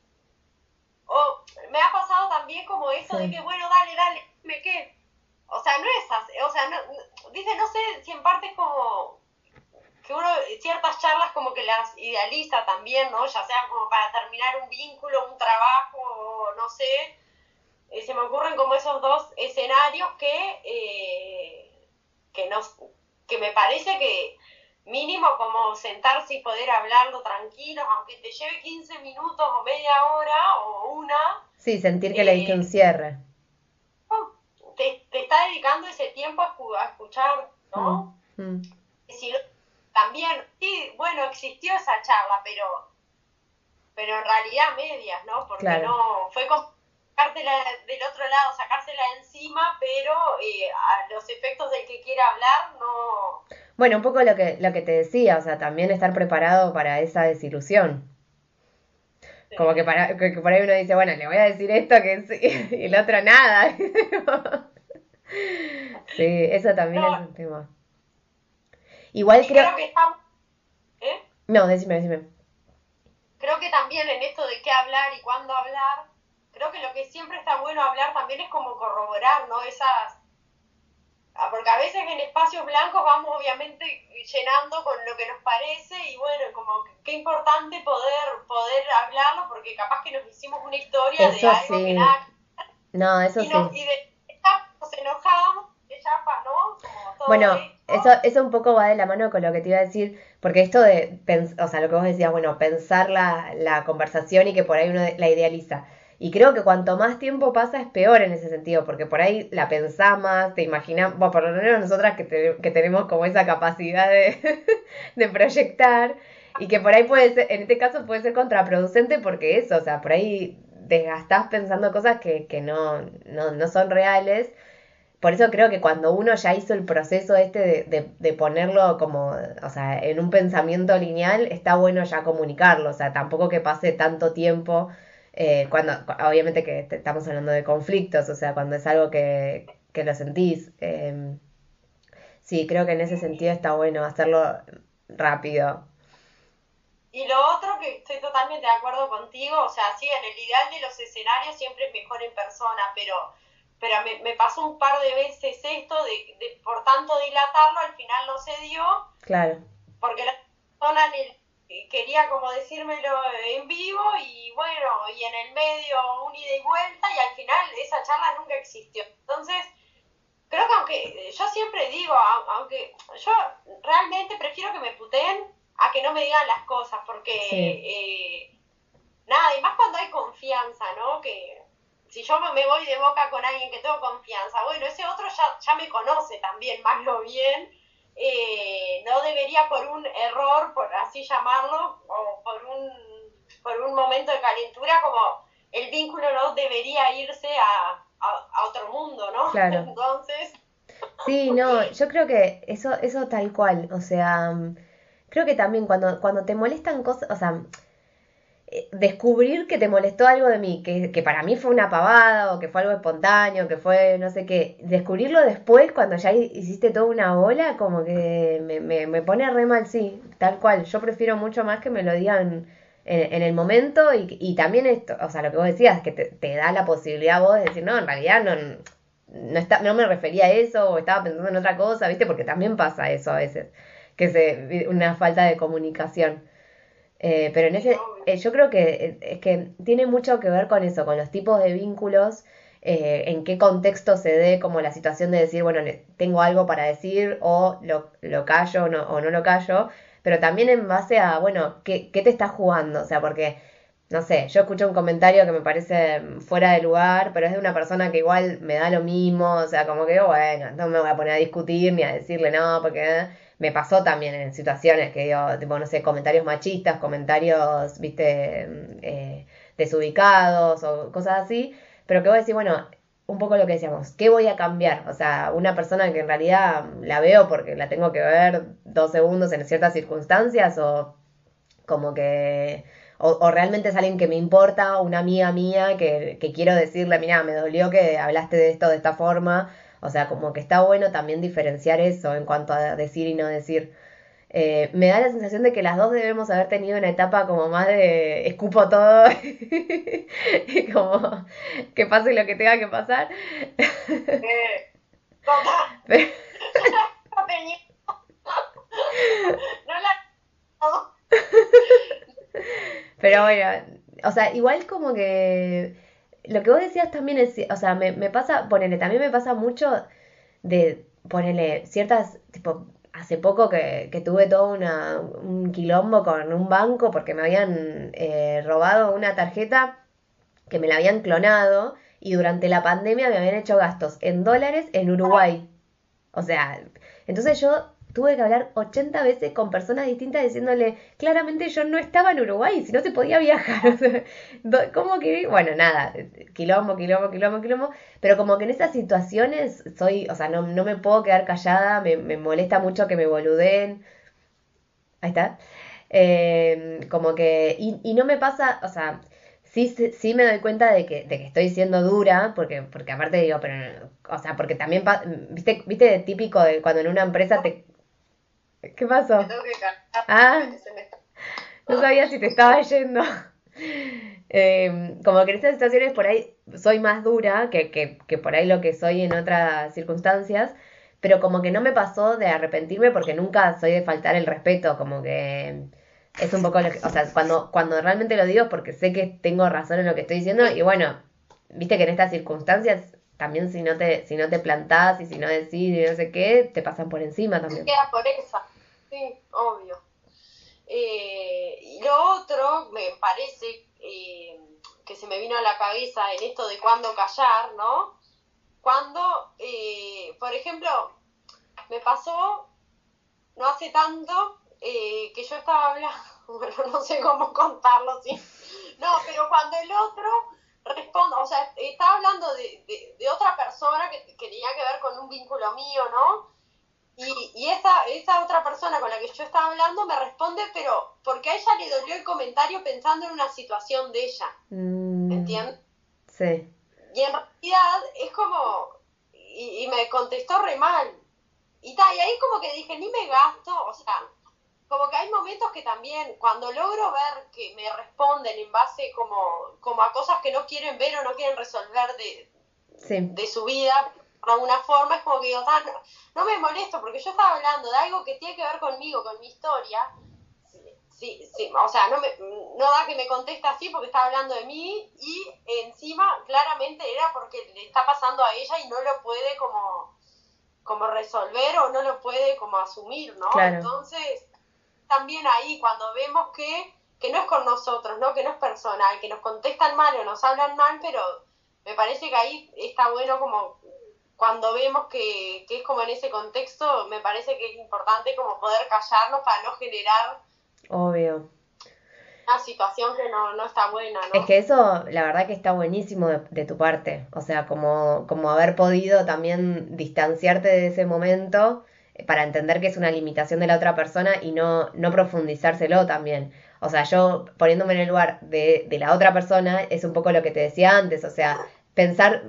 B: O me ha pasado también como eso de que, bueno, dale, dale, me qué. O sea, no es así. O sea, no, dice, no sé si en parte es como que uno ciertas charlas como que las idealiza también, ¿no? Ya sea como para terminar un vínculo, un trabajo, no sé eh, se me ocurren como esos dos escenarios que, eh, que, nos, que me parece que mínimo como sentarse y poder hablarlo tranquilo, aunque te lleve 15 minutos o media hora o una.
A: Sí, sentir que le diste un cierre.
B: Oh, te, está dedicando ese tiempo a, escuchar, ¿no? Mm, mm. también, sí, bueno, existió esa charla, pero pero en realidad medias, ¿no? Porque no, fue como sacártela del otro lado, sacársela encima, pero eh, a los efectos del que quiera hablar no...
A: Bueno, un poco lo que, lo que te decía, o sea, también estar preparado para esa desilusión. Como que, para, que, por ahí uno dice, bueno, le voy a decir esto que sí, y el otro nada. sí, eso también es un tema. Igual creo... que ¿Eh? No, decime, decime.
B: Creo que también en esto de qué hablar y cuándo hablar, creo que lo que siempre está bueno hablar también es como corroborar, ¿no? Esas... Ah, porque a veces en espacios blancos vamos obviamente llenando con lo que nos parece y bueno, como qué importante poder poder hablarlo porque capaz que nos hicimos una historia de algo que nada...
A: No, eso sí.
B: y de nos enojamos, de chapa, ¿no?
A: bueno, eso, eso un poco va de la mano con lo que te iba a decir, porque esto de, o sea, lo que vos decías, bueno, pensar la, la conversación y que por ahí uno la idealiza Y creo que cuanto más tiempo pasa es peor en ese sentido, porque por ahí la pensás más, te imaginas, bueno, por lo menos nosotras que, que tenemos como esa capacidad de, de proyectar, y que por ahí puede ser, en este caso puede ser contraproducente porque eso, o sea, por ahí desgastás pensando cosas que, que no, no, no son reales. Por eso creo que cuando uno ya hizo el proceso este de, de, de, ponerlo como, o sea, en un pensamiento lineal, está bueno ya comunicarlo, o sea, tampoco que pase tanto tiempo, eh, cuando, obviamente que estamos hablando de conflictos, o sea, cuando es algo que, que lo sentís. Eh, sí, creo que en ese sentido está bueno hacerlo rápido.
B: Y lo otro que estoy totalmente de acuerdo contigo, o sea, sí, en el ideal de los escenarios siempre es mejor en persona, pero, pero me, me pasó un par de veces esto de, de, por tanto dilatarlo, al final no se dio.
A: Claro.
B: Porque la persona quería como decírmelo en vivo y bueno, y en el medio un ida y vuelta y al final esa charla nunca existió. Entonces, creo que aunque yo siempre digo, aunque yo realmente prefiero que me puteen a que no me digan las cosas, porque sí. eh, nada, y más cuando hay confianza, ¿no? Que si yo me voy de boca con alguien que tengo confianza, bueno, ese otro ya, ya me conoce también, más lo bien, eh, no debería por un error, por así llamarlo, o por un, por un momento de calentura, como el vínculo no debería irse a, a, a otro mundo, ¿no?
A: Claro.
B: Entonces...
A: Sí, no, yo creo que eso, eso tal cual, o sea creo que también cuando, cuando te molestan cosas, o sea, descubrir que te molestó algo de mí, que, que, para mí fue una pavada o que fue algo espontáneo, que fue no sé qué, descubrirlo después cuando ya hiciste toda una ola, como que me, me, me pone re mal, sí, tal cual. Yo prefiero mucho más que me lo digan en, en el momento y, y, también esto, o sea, lo que vos decías, que te, da la posibilidad vos de decir, no, en realidad no, no, está, no me refería a eso o estaba pensando en otra cosa, ¿viste? Porque también pasa eso a veces que se, una falta de comunicación. Eh, pero en ese, eh, yo creo que es que tiene mucho que ver con eso, con los tipos de vínculos, eh, en qué contexto se dé como la situación de decir, bueno, tengo algo para decir o lo, lo callo o no, o no lo callo, pero también en base a, bueno, ¿qué, ¿qué te estás jugando? O sea, porque, no sé, yo escucho un comentario que me parece fuera de lugar, pero es de una persona que igual me da lo mismo, o sea, como que, bueno, no me voy a poner a discutir ni a decirle no, porque me pasó también en situaciones que digo, tipo, no sé, comentarios machistas, comentarios, viste, eh, desubicados o cosas así, pero que voy a decir, bueno, un poco lo que decíamos, ¿qué voy a cambiar? O sea, una persona que en realidad la veo porque la tengo que ver dos segundos en ciertas circunstancias o como que... O, o realmente es alguien que me importa, una amiga mía que, que quiero decirle, mira, me dolió que hablaste de esto de esta forma, o sea, como que está bueno también diferenciar eso en cuanto a decir y no decir. Eh, me da la sensación de que las dos debemos haber tenido una etapa como más de escupo todo y como que pase lo que tenga que pasar.
B: Eh, Pero... no la...
A: Pero bueno, o sea, igual como que lo que vos decías también es, o sea, me, me pasa, ponele, también me pasa mucho de, ponele, ciertas, tipo, hace poco que, que tuve todo una, un quilombo con un banco porque me habían eh, robado una tarjeta que me la habían clonado y durante la pandemia me habían hecho gastos en dólares en Uruguay. O sea, entonces yo tuve que hablar 80 veces con personas distintas diciéndole, claramente yo no estaba en Uruguay, si no se podía viajar. ¿Cómo que? Bueno, nada, quilombo, quilombo, quilombo, quilombo. Pero como que en esas situaciones soy, o sea, no, no me puedo quedar callada, me, me molesta mucho que me boludeen. Ahí está. Eh, como que, y, y no me pasa, o sea, sí, sí me doy cuenta de que, de que estoy siendo dura, porque, porque aparte digo, pero, o sea, porque también, viste, viste típico de cuando en una empresa te, ¿Qué pasó? Ah, no sabía si te estaba yendo. Eh, como que en estas situaciones por ahí soy más dura que, que, que por ahí lo que soy en otras circunstancias, pero como que no me pasó de arrepentirme porque nunca soy de faltar el respeto, como que es un poco lo que, o sea, cuando, cuando realmente lo digo porque sé que tengo razón en lo que estoy diciendo y bueno, viste que en estas circunstancias también si no te, si no te plantás y si no decís y no sé qué, te pasan por encima también.
B: Queda por esa, sí, obvio. Eh, y lo otro me parece eh, que se me vino a la cabeza en esto de cuándo callar, ¿no? Cuando, eh, por ejemplo, me pasó no hace tanto eh, que yo estaba hablando, bueno, no sé cómo contarlo, ¿sí? No, pero cuando el otro responde, o sea, estaba hablando de, de, otra persona que, que, tenía que ver con un vínculo mío, ¿no? Y, y esa, esa otra persona con la que yo estaba hablando me responde, pero porque a ella le dolió el comentario pensando en una situación de ella. Mm, ¿Entiendes?
A: Sí.
B: Y en realidad es como, y, y me contestó re mal. Y, ta, y ahí como que dije, ni me gasto, o sea, como que hay momentos que también, cuando logro ver que me responden en base como, como a cosas que no quieren ver o no quieren resolver de, de su vida, alguna forma, es como que digo, no, me molesto, porque yo estaba hablando de algo que tiene que ver conmigo, con mi historia. Sí, sí, o sea, no, me, no da que me conteste así porque estaba hablando de mí y encima claramente era porque le está pasando a ella y no lo puede como, como resolver o no lo puede como asumir, ¿no? Entonces, también ahí cuando vemos que, que no es con nosotros, ¿no? Que no es personal, que nos contestan mal o nos hablan mal, pero me parece que ahí está bueno como cuando vemos que, que, es como en ese contexto, me parece que es importante como poder callarnos para no generar...
A: Obvio.
B: Una situación que no, no está buena, ¿no?
A: Es que eso, la verdad que está buenísimo de, tu parte. O sea, como, como haber podido también distanciarte de ese momento para entender que es una limitación de la otra persona y no, no profundizárselo también. O sea, yo poniéndome en el lugar de, de la otra persona es un poco lo que te decía antes, o sea, pensar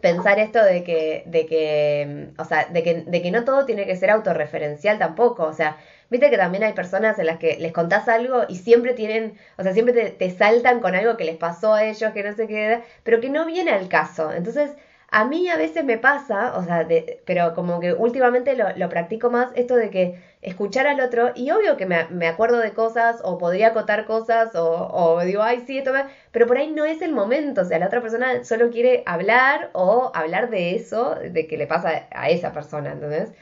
A: pensar esto de que, de que, o sea, de que, de que no todo tiene que ser autorreferencial tampoco, o sea, viste que también hay personas en las que les contás algo y siempre tienen, o sea, siempre te, te saltan con algo que les pasó a ellos, que no sé qué, pero que no viene al caso. Entonces, a mí a veces me pasa, o sea, de, pero como que últimamente lo, lo, practico más, esto de que escuchar al otro, y obvio que me, me acuerdo de cosas, o podría acotar cosas, o, o digo, ay, sí, esto me... pero por ahí no es el momento, o sea, la otra persona solo quiere hablar o hablar de eso, de que le pasa a esa persona, entonces,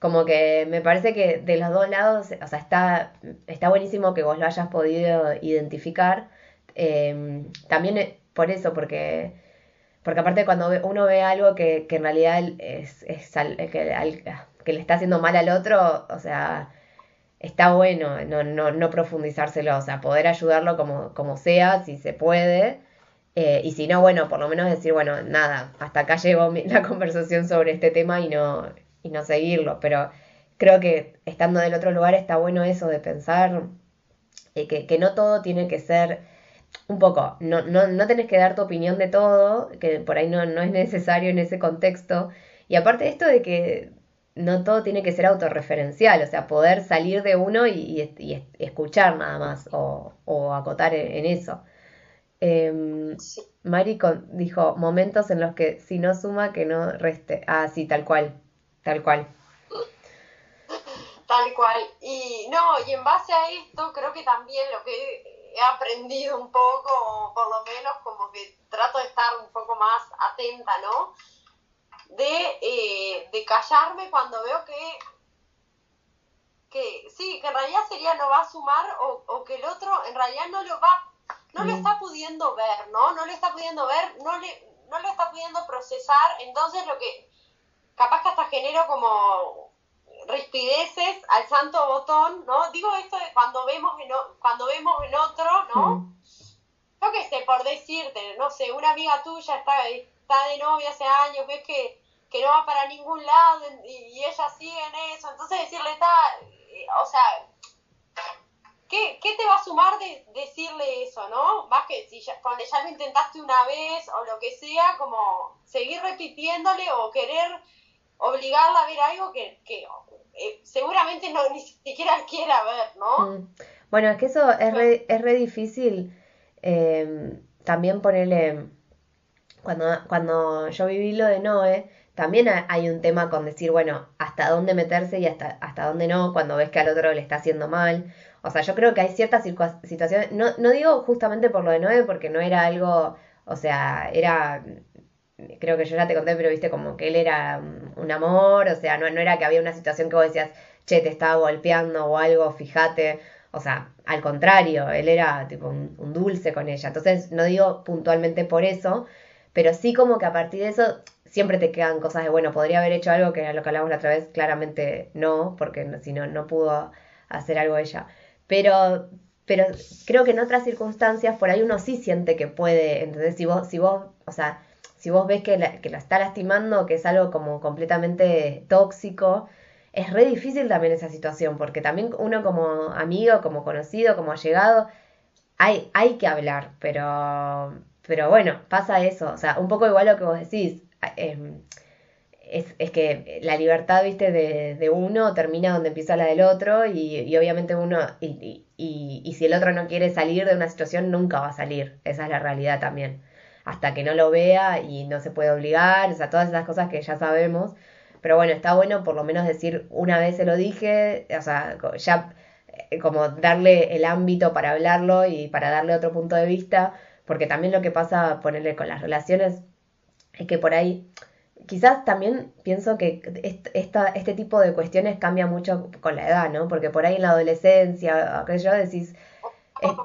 A: como que me parece que de los dos lados, o sea, está, está buenísimo que vos lo hayas podido identificar, eh, también por eso, porque porque aparte cuando uno ve algo que, que en realidad es, es que, le está haciendo mal al otro, o sea, está bueno no, no, no profundizárselo, o sea, poder ayudarlo como, como sea, si se puede. Eh, y si no, bueno, por lo menos decir, bueno, nada, hasta acá llegó la conversación sobre este tema y no, y no seguirlo. Pero creo que estando del otro lugar está bueno eso de pensar eh, que, que no todo tiene que ser un poco, no, no, no tenés que dar tu opinión de todo, que por ahí no, no es necesario en ese contexto. Y aparte esto de que no todo tiene que ser autorreferencial, o sea, poder salir de uno y, y, escuchar nada más o, o acotar en, eso. Eh, Mari dijo, momentos en los que si no suma, que no reste. Ah, sí, tal cual, tal cual.
B: Tal cual. Y no, y en base a esto, creo que también lo que he aprendido un poco, o por lo menos como que trato de estar un poco más atenta, ¿no? De, eh, de callarme cuando veo que, que sí, que en realidad sería no va a sumar o, o que el otro en realidad no lo va, no lo mm. está pudiendo ver, ¿no? No lo está pudiendo ver, no le, no lo está pudiendo procesar, entonces lo que capaz que hasta genero como rispideces al santo botón, ¿no? Digo esto de cuando vemos en, cuando vemos en otro, ¿no? Mm. Yo qué sé, por decirte, no sé, una amiga tuya está, está de novia hace años, ves que, que no va para ningún lado y, ella sigue en eso, entonces decirle, está, eh, o sea, ¿qué, ¿qué, te va a sumar de decirle eso, no? Más que si ya, cuando ya lo intentaste una vez o lo que sea, como seguir repitiéndole o querer obligarla a ver algo que, que eh, seguramente no ni siquiera quiera ver, ¿no? Mm.
A: Bueno, es que eso es re, es re difícil eh, también ponerle... Cuando, cuando yo viví lo de Noé, también hay un tema con decir, bueno, hasta dónde meterse y hasta, hasta dónde no, cuando ves que al otro le está haciendo mal. O sea, yo creo que hay ciertas situaciones, no, no digo justamente por lo de Noé, porque no era algo, o sea, era creo que yo ya te conté, pero viste como que él era un amor, o sea, no, no era que había una situación que vos decías, che, te estaba golpeando o algo, fíjate. o sea, al contrario, él era tipo un, dulce con ella. Entonces, no digo puntualmente por eso, pero sí como que a partir de eso siempre te quedan cosas de, bueno, podría haber hecho algo que era lo que hablamos la otra vez, claramente no, porque si no, no pudo hacer algo ella. Pero, pero creo que en otras circunstancias por ahí uno sí siente que puede, entonces si vos, si vos, o sea, si vos ves que la, que la está lastimando, que es algo como completamente tóxico, es re difícil también esa situación, porque también uno como amigo, como conocido, como allegado, hay, hay que hablar, pero, pero bueno, pasa eso, o sea, un poco igual lo que vos decís, eh, es, es que la libertad, viste, de, de uno termina donde empieza la del otro y, y obviamente uno, y, y, y, y si el otro no quiere salir de una situación, nunca va a salir, esa es la realidad también, hasta que no lo vea y no se puede obligar, o sea, todas esas cosas que ya sabemos, pero bueno, está bueno por lo menos decir, una vez se lo dije, o sea, ya eh, como darle el ámbito para hablarlo y para darle otro punto de vista, porque también lo que pasa, ponerle con las relaciones, es que por ahí, quizás también pienso que est- esta, este tipo de cuestiones cambia mucho con la edad, ¿no? Porque por ahí en la adolescencia, aquello decís, eh,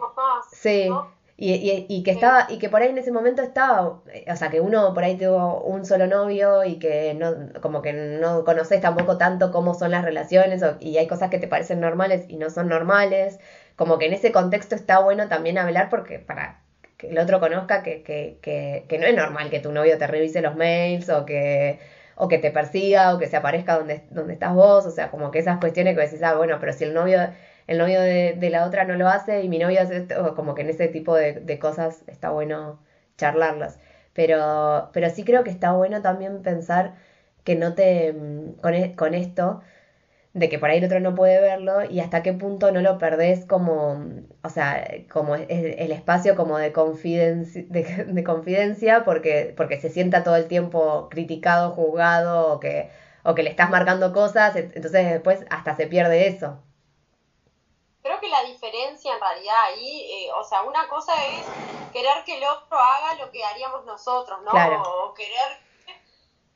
A: Sí,
B: ¿no?
A: Y, y, y que estaba, y que por ahí en ese momento estaba, eh, o sea, que uno por ahí tuvo un solo novio y que no, como que no conoces tampoco tanto cómo son las relaciones o- y hay cosas que te parecen normales y no son normales, como que en ese contexto está bueno también hablar porque para que el otro conozca que, que, que, que no es normal que tu novio te revise los mails o que, o que te persiga o que se aparezca donde, donde estás vos, o sea, como que esas cuestiones que decís, ah, bueno, pero si el novio el novio de, de la otra no lo hace y mi novio hace esto, como que en ese tipo de, de cosas está bueno charlarlas. Pero, pero sí creo que está bueno también pensar que no te, mm, con, e- con esto, de que por ahí el otro no puede verlo y hasta qué punto no lo perdés como, mm, o sea, como el, el espacio como de confidencia, de, de confidencia porque, porque se sienta todo el tiempo criticado, juzgado o que, o que le estás marcando cosas, entonces después hasta se pierde eso.
B: Creo que la diferencia en realidad ahí, eh, o sea, una cosa es querer que el otro haga lo que haríamos nosotros, ¿no?
A: Claro.
B: O querer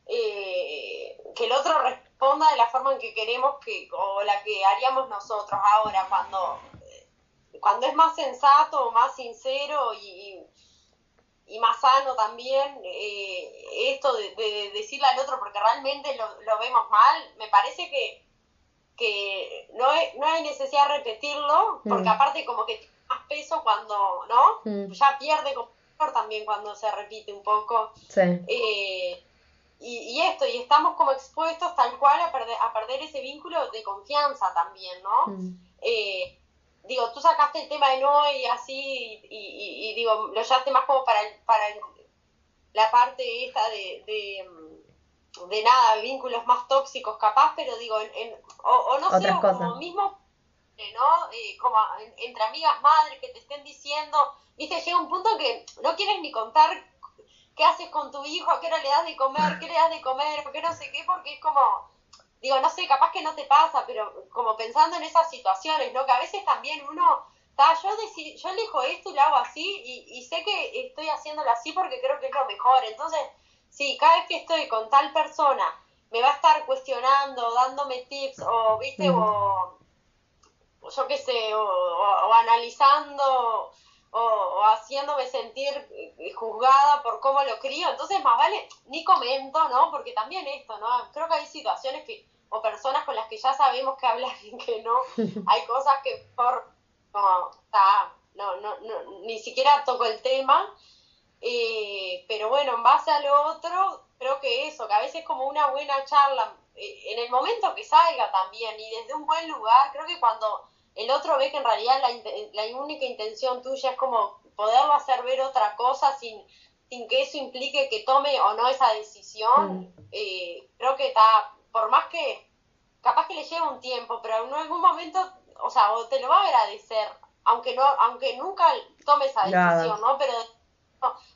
B: eh, que el otro responda de la forma en que queremos que, o la que haríamos nosotros ahora, cuando, eh, cuando es más sensato, más sincero y, y más sano también eh, esto de, de decirle al otro porque realmente lo, lo vemos mal, me parece que que no hay, no hay necesidad de repetirlo, porque
A: Mm.
B: aparte como que tiene más peso cuando, ¿no?
A: Mm.
B: Ya pierde también cuando se repite un poco.
A: Sí.
B: Eh, y, y esto, y estamos como expuestos tal cual a perder, a perder ese vínculo de confianza también, ¿no?
A: Mm.
B: Eh, digo, tú sacaste el tema de no y así, y, y- y digo, lo llevaste más como para, el- para el- la parte esta de, de, de nada, vínculos más tóxicos capaz, pero digo, en, en- o, o no sé, o como mismo, eh, ¿no? Eh, como en- entre amigas madres que te estén diciendo, viste, llega un punto que no quieres ni contar qué haces con tu hijo, a qué hora le das de comer, qué le das de comer, qué no sé qué, porque es como, digo, no sé, capaz que no te pasa, pero como pensando en esas situaciones, ¿no? Que a veces también uno, ta, yo, yo elijo esto y lo hago así, y, y sé que estoy haciéndolo así porque creo que es lo mejor. Entonces, sí, cada vez que estoy con tal persona, me va a estar cuestionando, dándome tips, o, viste, o, yo qué sé, o, o- o analizando o, o haciéndome sentir juzgada por cómo lo crío, entonces más vale ni comento, ¿no? Porque también esto, ¿no? Creo que hay situaciones que, o personas con las que ya sabemos que hablar y que no, hay cosas que por, ta, no, no, no, ni siquiera toco el tema, eh, pero bueno, en base a lo otro, creo que eso, que a veces como una buena charla, eh, en el momento que salga también y desde un buen lugar, creo que cuando el otro ve que en realidad la, la única intención tuya es como poderlo hacer ver otra cosa sin, sin que eso implique que tome o no esa decisión,
A: Mm.
B: eh, creo que está, por más que capaz que le lleva un tiempo, pero en algún momento, o sea, o te lo va a agradecer, aunque no, aunque nunca tome esa decisión, ¿no? Pero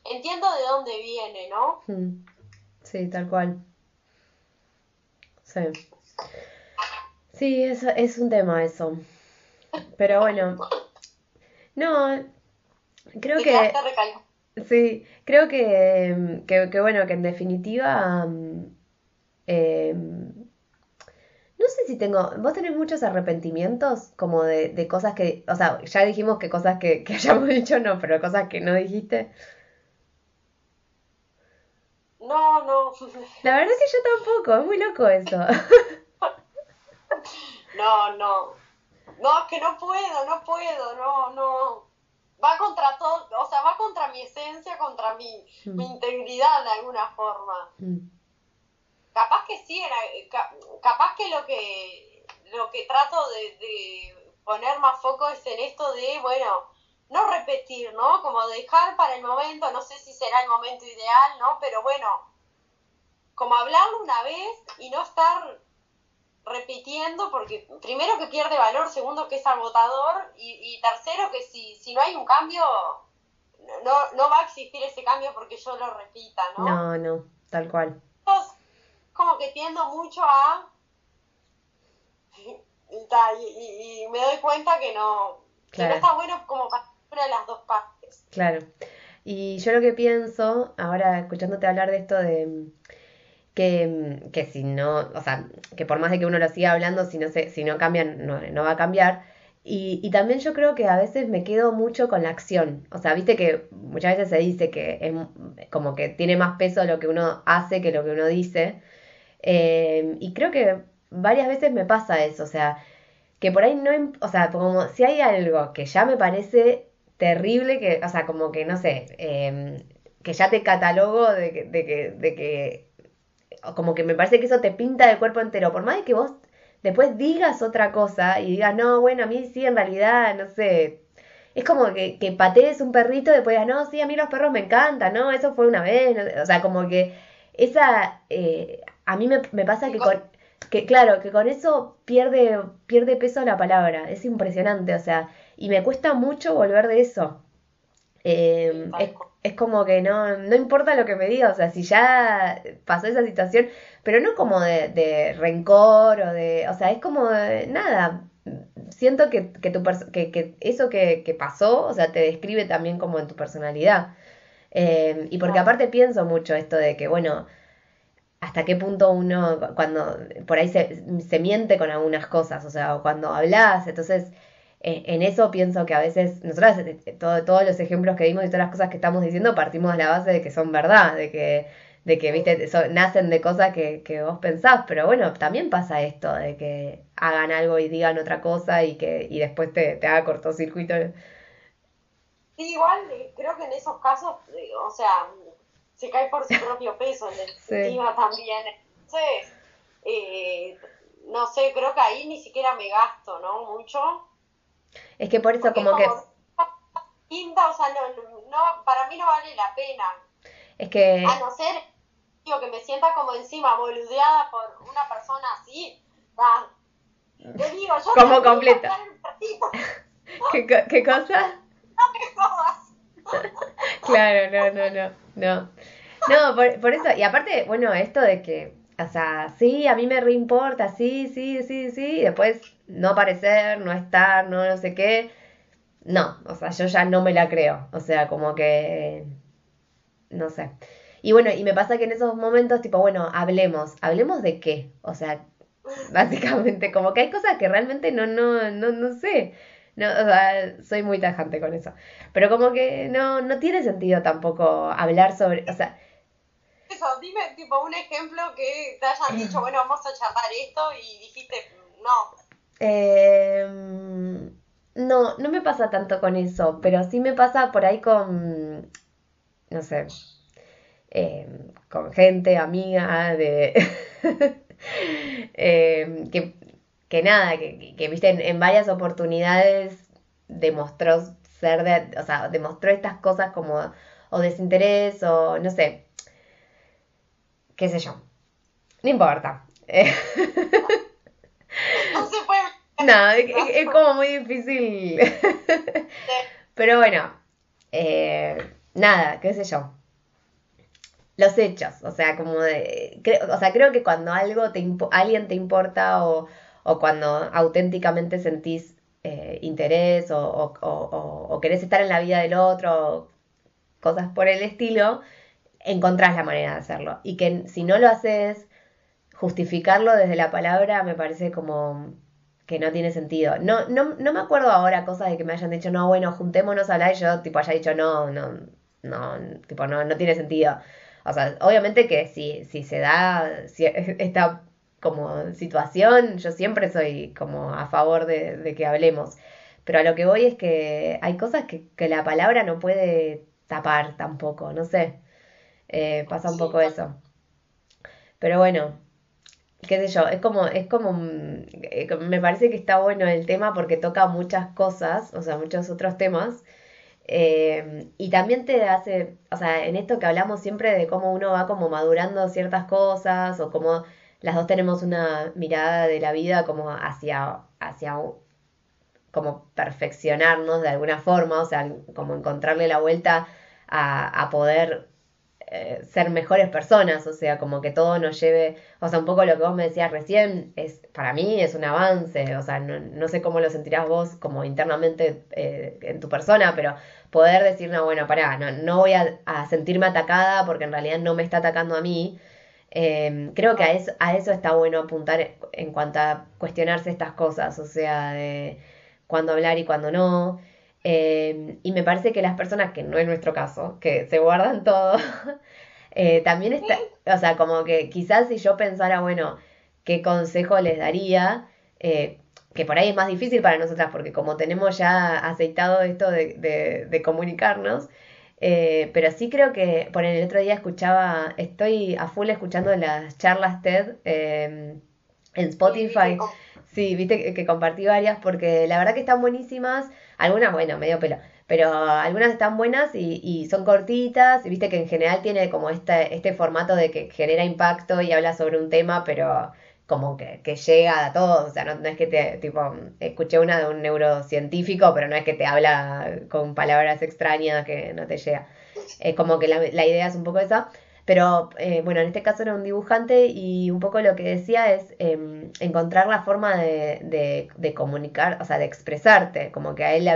B: entiendo de dónde viene, ¿no?
A: Mm. Sí, tal cual. Sí. Sí, es, es un tema eso. Pero bueno. No, creo que... Sí, creo que, que, que bueno, que en definitiva, eh, no No sé si tengo, vos tenés muchos arrepentimientos como de, de cosas que, o sea, ya dijimos que cosas que, que hayamos dicho no, pero cosas que no dijiste.
B: No, no.
A: La verdad es que yo tampoco, es muy loco eso.
B: No, no. No, es que no puedo, no puedo, no, no. Va contra todo, o sea, va contra mi esencia, contra mi,
A: Mm.
B: mi integridad de alguna forma.
A: Mm,
B: Capaz que sí, era, ca- capaz que lo que lo que trato de, de poner más foco es en esto de, bueno, no repetir, ¿no? Como dejar para el momento, no sé si será el momento ideal, ¿no? Pero bueno, como hablarlo una vez y no estar repitiendo, porque primero que pierde valor, segundo que es agotador y, y tercero que si, si no hay un cambio, no, no va a existir ese cambio porque yo lo repita, ¿no?
A: No, no, tal cual.
B: Entonces, como que tiendo mucho a... Y, y- me doy cuenta que no, que
A: Claro.
B: no está bueno como para una de las dos partes.
A: Claro. Y yo lo que pienso, ahora escuchándote hablar de esto de mm, que, mm, que si no, o sea, que por más de que uno lo siga hablando, si no se, si no cambian, no, no va a cambiar. Y, y también yo creo que a veces me quedo mucho con la acción. O sea, viste que muchas veces se dice que es como que tiene más peso lo que uno hace que lo que uno dice. Eh, y creo que varias veces me pasa eso, o sea, que por ahí no, im- o sea, como si hay algo que ya me parece terrible, que, o sea, como que no sé, eh, que ya te catalogo de que, de que, de que, o como que me parece que eso te pinta del cuerpo entero, por más de que vos después digas otra cosa y digas, no, bueno, a mí sí, en realidad, no sé, es como que, que patees un perrito y después digas, no, sí, a mí los perros me encantan, no, eso fue una vez, no sé, o sea, como que esa, eh, a mí me, me pasa que con, que claro, que con eso pierde, pierde peso la palabra, es impresionante, o sea, y me cuesta mucho volver de eso. Eh, es, es como que no, no importa lo que me diga, o sea, si ya pasó esa situación, pero no como de, de rencor o de, o sea, es como de, nada, siento que, que, tu que, que eso que, que pasó, o sea, te describe también como en tu personalidad. Eh, y porque aparte pienso mucho esto de que, bueno, hasta qué punto uno, cuando por ahí se, se miente con algunas cosas, o sea, cuando hablas, entonces en eso pienso que a veces, nosotros eh, todo- todos los ejemplos que dimos y todas las cosas que estamos diciendo partimos de la base de que son verdad, de que, de que viste, so- nacen de cosas que, que vos pensás, pero bueno, también pasa esto, de que hagan algo y digan otra cosa y que y después te, te haga cortocircuito.
B: Sí, igual eh, creo que en esos casos, eh, o sea, se cae por su propio peso en definitiva también. Entonces, eh, no sé, creo que ahí ni siquiera me gasto, ¿no? Mucho.
A: Es que por eso
B: Porque
A: como que,
B: Quinta, o sea, no, no, para mí no vale la pena.
A: es que,
B: A no ser digo, que me sienta como encima boludeada por una persona así. ah, te digo, yo
A: Como completa. ¿qué, co- qué cosa?
B: no me jodas.
A: Claro, no, no, no, no. No, por, por eso, y aparte, bueno, esto de que, o sea, sí, a mí me reimporta, sí, sí, sí, sí, y después no aparecer, no estar, no, no sé qué. No, o sea, yo ya no me la creo, o sea, como que, no sé. Y bueno, y me pasa que en esos momentos, tipo, bueno, hablemos, hablemos de qué, o sea, básicamente, como que hay cosas que realmente no, no, no, no sé. No, o sea, soy muy tajante con eso. Pero como que no, no tiene sentido tampoco hablar sobre, o sea,
B: Eso, dime tipo un ejemplo que te hayan dicho, bueno, vamos a charlar esto y dijiste, no.
A: Eh, no, no me pasa tanto con eso, pero sí me pasa por ahí con, no sé, eh, con gente, amiga, de, eh, que, que nada, que, que, que, viste, en, en varias oportunidades demostró ser de, o sea, demostró estas cosas como o desinterés o no sé, qué sé yo, no importa. Eh,
B: No se puede.
A: No, es, como muy difícil. Pero bueno, eh, nada, qué sé yo. Los hechos, o sea, como de, creo, o sea, creo que cuando algo te alguien te importa o, o cuando auténticamente sentís eh, interés o, o, o- o querés estar en la vida del otro, cosas por el estilo, encontrás la manera de hacerlo. Y que si no lo haces, justificarlo desde la palabra me parece como que no tiene sentido. No, no, no me acuerdo ahora cosas de que me hayan dicho, no, bueno, juntémonos a hablar y yo tipo haya dicho, no, no, no, tipo, no, no tiene sentido. O sea, obviamente que si, si se da si esta como situación, yo siempre soy como a favor de, de, que hablemos. Pero a lo que voy es que hay cosas que, que la palabra no puede tapar tampoco, no sé. Eh, pasa un poco eso. Pero bueno, qué sé yo, es como, es como, eh, me parece que está bueno el tema porque toca muchas cosas, o sea, muchos otros temas. Eh, y también te hace, o sea, en esto que hablamos siempre de cómo uno va como madurando ciertas cosas o cómo las dos tenemos una mirada de la vida como hacia, hacia como perfeccionarnos de alguna forma, o sea, como encontrarle la vuelta a, a poder eh, ser mejores personas, o sea, como que todo nos lleve, o sea, un poco lo que vos me decías recién, es para mí es un avance, o sea, no, sé cómo lo sentirás vos como internamente eh, en tu persona, pero poder decir, no, bueno, pará, no, no voy a, sentirme atacada porque en realidad no me está atacando a mí. Em, creo que a eso, a eso está bueno apuntar en cuanto a cuestionarse estas cosas, o sea, de cuándo hablar y cuándo no. Em, y me parece que las personas, que no es nuestro caso, que se guardan todo, eh, también está, o sea, como que quizás si yo pensara, bueno, qué consejo les daría, eh, que por ahí es más difícil para nosotras, porque como tenemos ya aceitado esto de, de, comunicarnos, eh, pero sí creo que, por el otro día escuchaba, estoy a full escuchando las charlas TED em, en Spotify. Sí, viste que, compartí varias porque la verdad que están buenísimas. Algunas, bueno, medio pelo. Pero algunas están buenas y, y son cortitas. Y viste que en general tiene como este, este formato de que genera impacto y habla sobre un tema, pero como que, que llega a todos. O sea, no, no, es que te, tipo, escuché una de un neurocientífico, pero no es que te habla con palabras extrañas que no te llega. Es como que la, la idea es un poco esa. Pero eh, bueno, en este caso era un dibujante y un poco lo que decía es em, encontrar la forma de, de, comunicar, o sea, de expresarte, como que a él,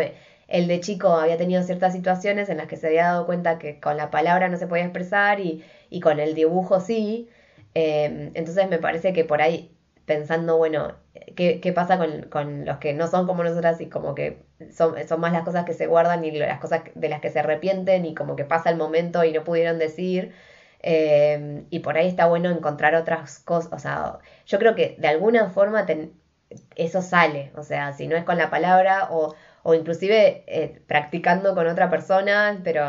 A: él de chico había tenido ciertas situaciones en las que se había dado cuenta que con la palabra no se podía expresar y, y con el dibujo sí. Em, entonces me parece que por ahí pensando, bueno, ¿qué, qué pasa con, con, los que no son como nosotras y como que son, son más las cosas que se guardan y las cosas de las que se arrepienten y como que pasa el momento y no pudieron decir? Em, y por ahí está bueno encontrar otras cosas. O sea, yo creo que de alguna forma eso sale. O sea, si no es con la palabra o, o inclusive eh, practicando con otra persona, pero,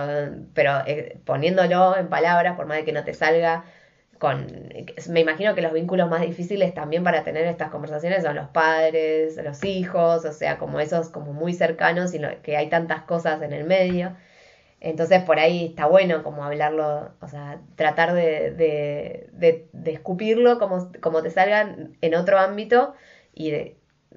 A: pero eh, poniéndolo en palabras, por más de que no te salga. Con, me imagino que los vínculos más difíciles también para tener estas conversaciones son los padres, los hijos, o sea, como esos como muy cercanos y que hay tantas cosas en el medio. Entonces por ahí está bueno como hablarlo, o sea, tratar de, de, de, escupirlo como, como te salgan en otro ámbito y de,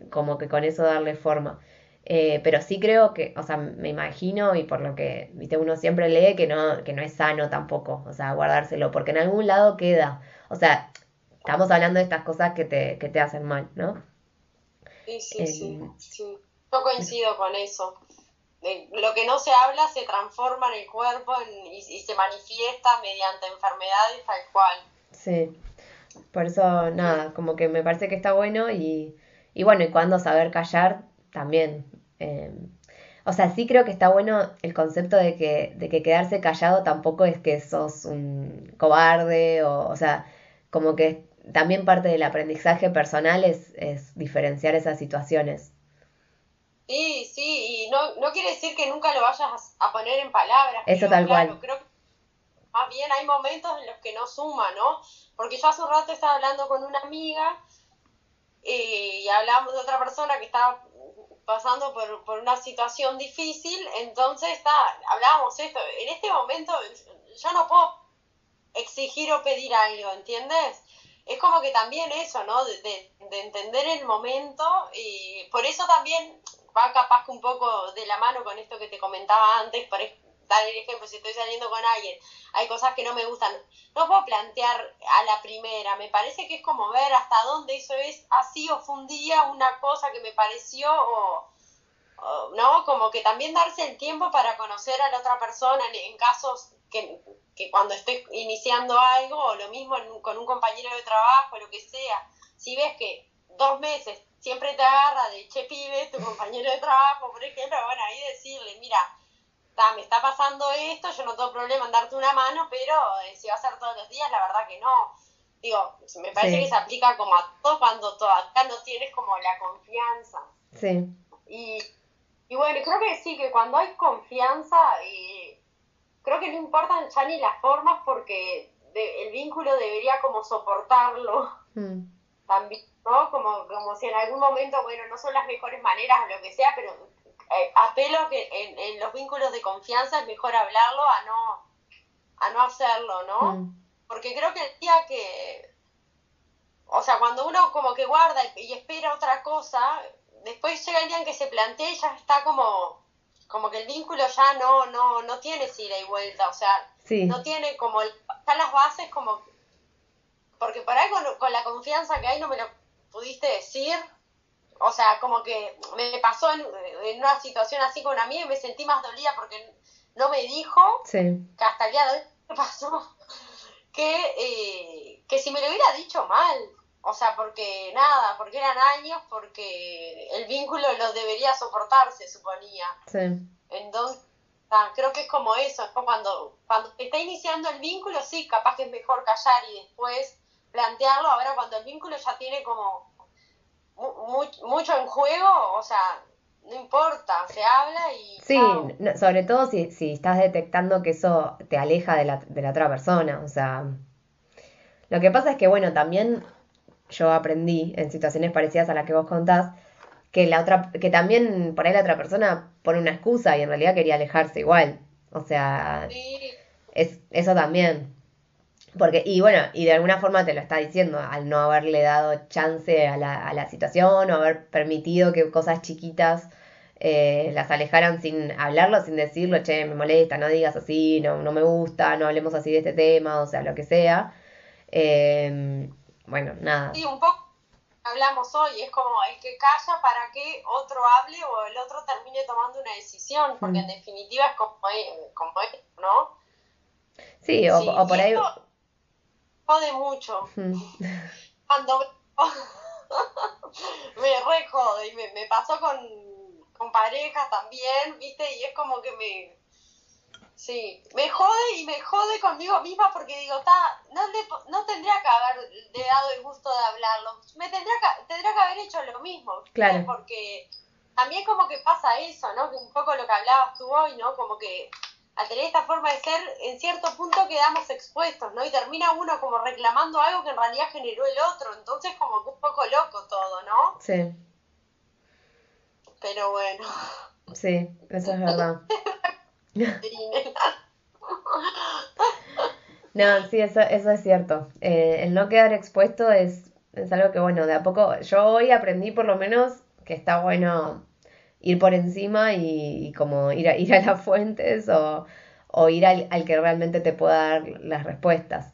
A: como que con eso darle forma. Eh, pero sí creo que, o sea, me imagino y por lo que, viste, uno siempre lee que no, que no es sano tampoco, o sea, guardárselo, porque en algún lado queda. O sea, estamos hablando de estas cosas que te, que te hacen mal, ¿no?
B: Sí, sí, sí, eh, sí. Yo coincido con eso lo que no se habla se transforma en el cuerpo y, se manifiesta mediante enfermedades tal cual.
A: Sí, por eso nada, como que me parece que está bueno y, y bueno, y cuando saber callar también. Eh, o sea, sí creo que está bueno el concepto de que, de que quedarse callado tampoco es que sos un cobarde o, o sea, como que también parte del aprendizaje personal es, es diferenciar esas situaciones.
B: Sí, sí, y no, no quiere decir que nunca lo vayas a, poner en palabras.
A: Eso tal cual.
B: Creo que más bien hay momentos en los que no suma, ¿no? Porque yo hace un rato estaba hablando con una amiga eh, y hablamos de otra persona que estaba pasando por, por una situación difícil, entonces está, hablábamos esto, en este momento yo no puedo exigir o pedir algo, ¿entiendes? Es como que también eso, ¿no? De, de entender el momento y por eso también va capaz que un poco de la mano con esto que te comentaba antes, por dar el ejemplo, si estoy saliendo con alguien, hay cosas que no me gustan, no puedo plantear a la primera, me parece que es como ver hasta dónde eso es así o fue un día una cosa que me pareció o, ¿no? Como que también darse el tiempo para conocer a la otra persona en, casos que, que cuando estoy iniciando algo, o lo mismo con un compañero de trabajo, lo que sea, si ves que dos meses siempre te agarra de che pibe, tu compañero de trabajo, por ejemplo, bueno, ahí decirle, mira, me está pasando esto, yo no tengo problema en darte una mano, pero eh, si va a ser todos los días, la verdad que no. Digo, me parece que se aplica como a todo cuando todo, acá no tienes como la confianza.
A: Sí.
B: Y, y bueno, creo que sí, que cuando hay confianza, eh, creo que no importan ya ni las formas porque el vínculo debería como soportarlo mm. también, ¿no? Como, como si en algún momento, bueno, no son las mejores maneras o lo que sea, pero eh, apelo que en, en, los vínculos de confianza es mejor hablarlo a no, a no hacerlo, ¿no? Mm. Porque creo que el día que, o sea, cuando uno como que guarda y espera otra cosa, después llega el día en que se plantea y ya está como como que el vínculo ya no, no, no tiene ida y vuelta, o sea, no tiene como, ya las bases como, porque por ahí con, la confianza que hay no me lo pudiste decir, o sea, como que me pasó en, una situación así con una amiga y me sentí más dolida porque no me dijo, que hasta el día de hoy me pasó, que, eh, que si me lo hubiera dicho mal, o sea, porque nada, porque eran años, porque el vínculo lo debería soportar, se suponía. Sí. Entonces, creo que es como eso, cuando, cuando está iniciando el vínculo, sí, capaz que es mejor callar y después plantearlo. Ahora, cuando el vínculo ya tiene como mucho en juego, o sea, no importa, se habla y...
A: Sí, sobre todo si, si estás detectando que eso te aleja de la, de la otra persona, o sea... Lo que pasa es que, bueno, también yo aprendí en situaciones parecidas a las que vos contás, que la otra, que también por ahí la otra persona pone una excusa y en realidad quería alejarse igual. O sea, es, eso también. Porque, y bueno, y de alguna forma te lo está diciendo, al no haberle dado chance a la, a la situación o haber permitido que cosas chiquitas eh, las alejaran sin hablarlo, sin decirlo, che, me molesta, no digas así, no, no me gusta, no hablemos así de este tema, o sea, lo que sea. Eh, bueno, nada.
B: Sí, un poco hablamos hoy, es como el que calla para que otro hable o el otro termine tomando una decisión, porque en mm. definitiva es como, como ¿no?
A: Sí, o, por ahí...
B: Jode mucho. Mm. Cuando me re jode y me, me pasó con, con parejas también, ¿viste? Y es como que me Sí, me jode y me jode conmigo misma porque digo, ta, no, no tendría que haber dado el gusto de hablarlo. Me tendría que, tendría que haber hecho lo mismo. Claro. Porque también como que pasa eso, ¿no? Que un poco lo que hablabas tú hoy, ¿no? Como que al tener esta forma de ser, en cierto punto quedamos expuestos, ¿no? Y termina uno como reclamando algo que en realidad generó el otro. Entonces como que un poco loco todo, ¿no?
A: Sí.
B: Pero bueno.
A: Sí, eso es verdad. No, sí, eso, eso es cierto. Eh, el no quedar expuesto es, es algo que, bueno, de a poco, yo hoy aprendí por lo menos que está bueno ir por encima y, como ir a, ir a las fuentes o, o ir al, al, que realmente te pueda dar las respuestas.